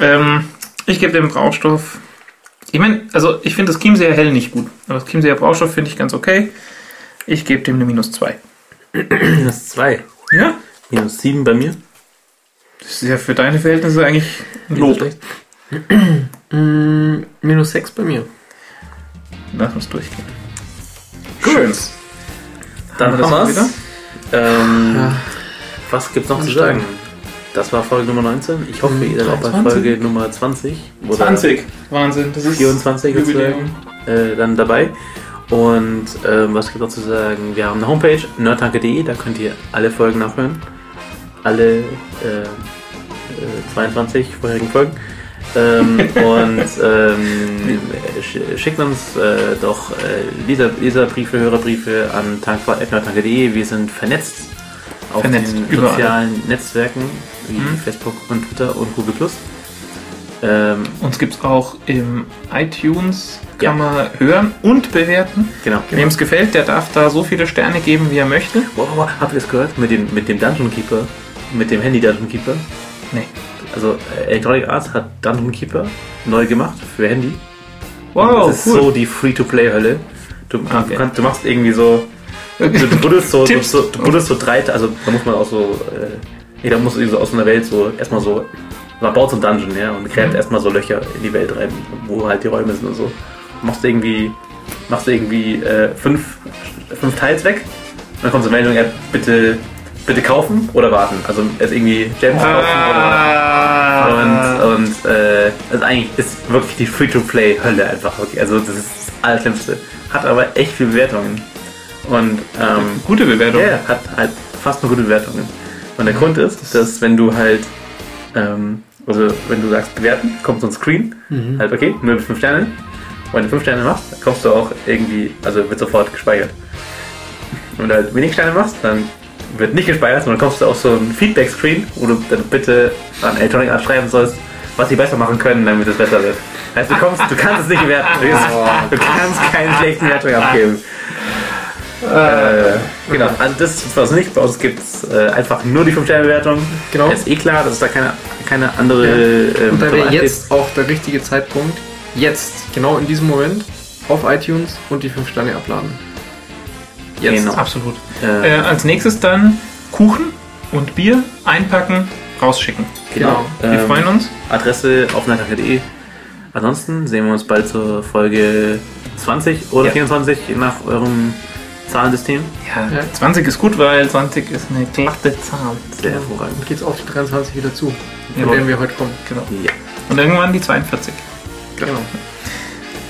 Ähm, ich gebe dem Braustoff. Ich meine, also ich finde das Chiemseer hell nicht gut. Aber das Chiemseer Braustoff finde ich ganz okay. Ich gebe dem eine minus 2. <clears throat> Minus 2. Ja? Minus 7 bei mir. Das ist ja für deine Verhältnisse eigentlich ein Lob. <clears throat> Mm, minus 6 bei mir. Lass uns durchgehen. Gut. Dann das wir's. Ähm, Ja. Was gibt's noch zu sagen? Das war Folge Nummer 19. Ich hoffe, ihr seid auch bei 23. Folge Nummer 20 oder 20. Wahnsinn. Das ist 24 Jubiläum. sozusagen, äh, dann dabei. Und ähm, was gibt noch zu sagen? Wir haben eine Homepage, nerdtanke.de, da könnt ihr alle Folgen nachhören. Alle äh, äh, 22 vorherigen Folgen. Ähm, <laughs> und ähm, sch schickt uns äh, doch äh, Leser, Leserbriefe, Hörerbriefe an tankfahrt.nerdtanke.de. Wir sind vernetzt auf Vernetzt, den überall. sozialen Netzwerken wie Mhm. Facebook und Twitter und Google+. Ähm, Uns gibt es auch im iTunes, Ja. kann man hören und bewerten. genau. Wem es gefällt, der darf da so viele Sterne geben, wie er möchte. Wow, habt ihr das gehört? Mit dem, mit dem Dungeon Keeper? Mit dem Handy Dungeon Keeper? Nee. Also äh, Electronic Arts hat Dungeon Keeper neu gemacht für Handy. Wow, das ist so die Free-to-Play-Hölle. Du, Okay. du, kannst, du machst irgendwie so. Du, du <laughs> buddelst so, du, so, du buddelst so drei, also da muss man auch so, äh, nee, da muss so aus einer Welt so erstmal so, man baut so ein Dungeon, ja, und gräbt Mhm. erstmal so Löcher in die Welt rein, wo halt die Räume sind und so. Machst du irgendwie, machst irgendwie äh, fünf, fünf Teils weg, und dann kommt so eine Meldung, ja, bitte, bitte kaufen oder warten. Also erst irgendwie Gems kaufen oder warten. Ah. Und, und äh, also eigentlich ist wirklich die Free-to-Play-Hölle einfach wirklich. Also das ist das Allerschlimmste. Hat aber echt viele Bewertungen. Und ähm, Gute Bewertung. ja, hat halt fast nur gute Bewertungen. Und der Grund ist, dass wenn du halt, ähm, also wenn du sagst bewerten, kommt so ein Screen, Mhm. halt okay, nur mit 5 Sternen. Und wenn du 5 Sterne machst, dann kommst du auch irgendwie, also wird sofort gespeichert. Und wenn du halt wenig Sterne machst, dann wird nicht gespeichert, sondern kommst du auf so ein Feedback-Screen, wo du dann bitte an Electronic Arts schreiben sollst, was sie besser machen können, damit es besser wird. Heißt, du, kommst, du kannst es nicht werten. Du, kannst keine schlechten Wertungen abgeben. Äh, genau, also das ist was nicht. Bei uns gibt es äh, einfach nur die 5-Sterne-Bewertung. Genau. Ist eh klar, dass es da keine, keine andere. Ähm, Und da wäre jetzt auch der richtige Zeitpunkt, jetzt, genau in diesem Moment, auf iTunes und die 5 Sterne abladen. Jetzt. Genau. Absolut. Äh, Äh, als nächstes dann Kuchen und Bier einpacken, rausschicken. genau. Wir Ähm, freuen uns. Adresse auf neitag.de. Ansonsten sehen wir uns bald zur Folge 20 oder Ja. 24, je nach eurem Zahlensystem. Ja, Ja. 20 ist gut, weil 20 ist eine glatte Zahl. Sehr hervorragend. Und geht's auf die 23 wieder zu, von Jawohl. der wir heute kommen. Genau. Ja. Und irgendwann die 42. Genau.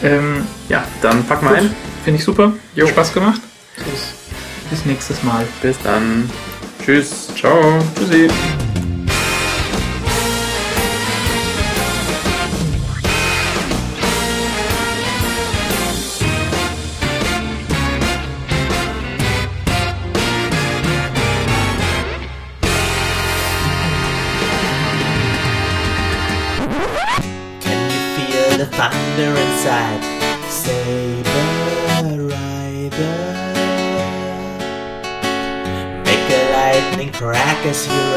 Ähm, ja, dann packen wir ein. Finde ich super. Jo. Spaß gemacht. Tschüss. Bis nächstes Mal. Bis dann. Tschüss. Ciao. Tschüssi. Make a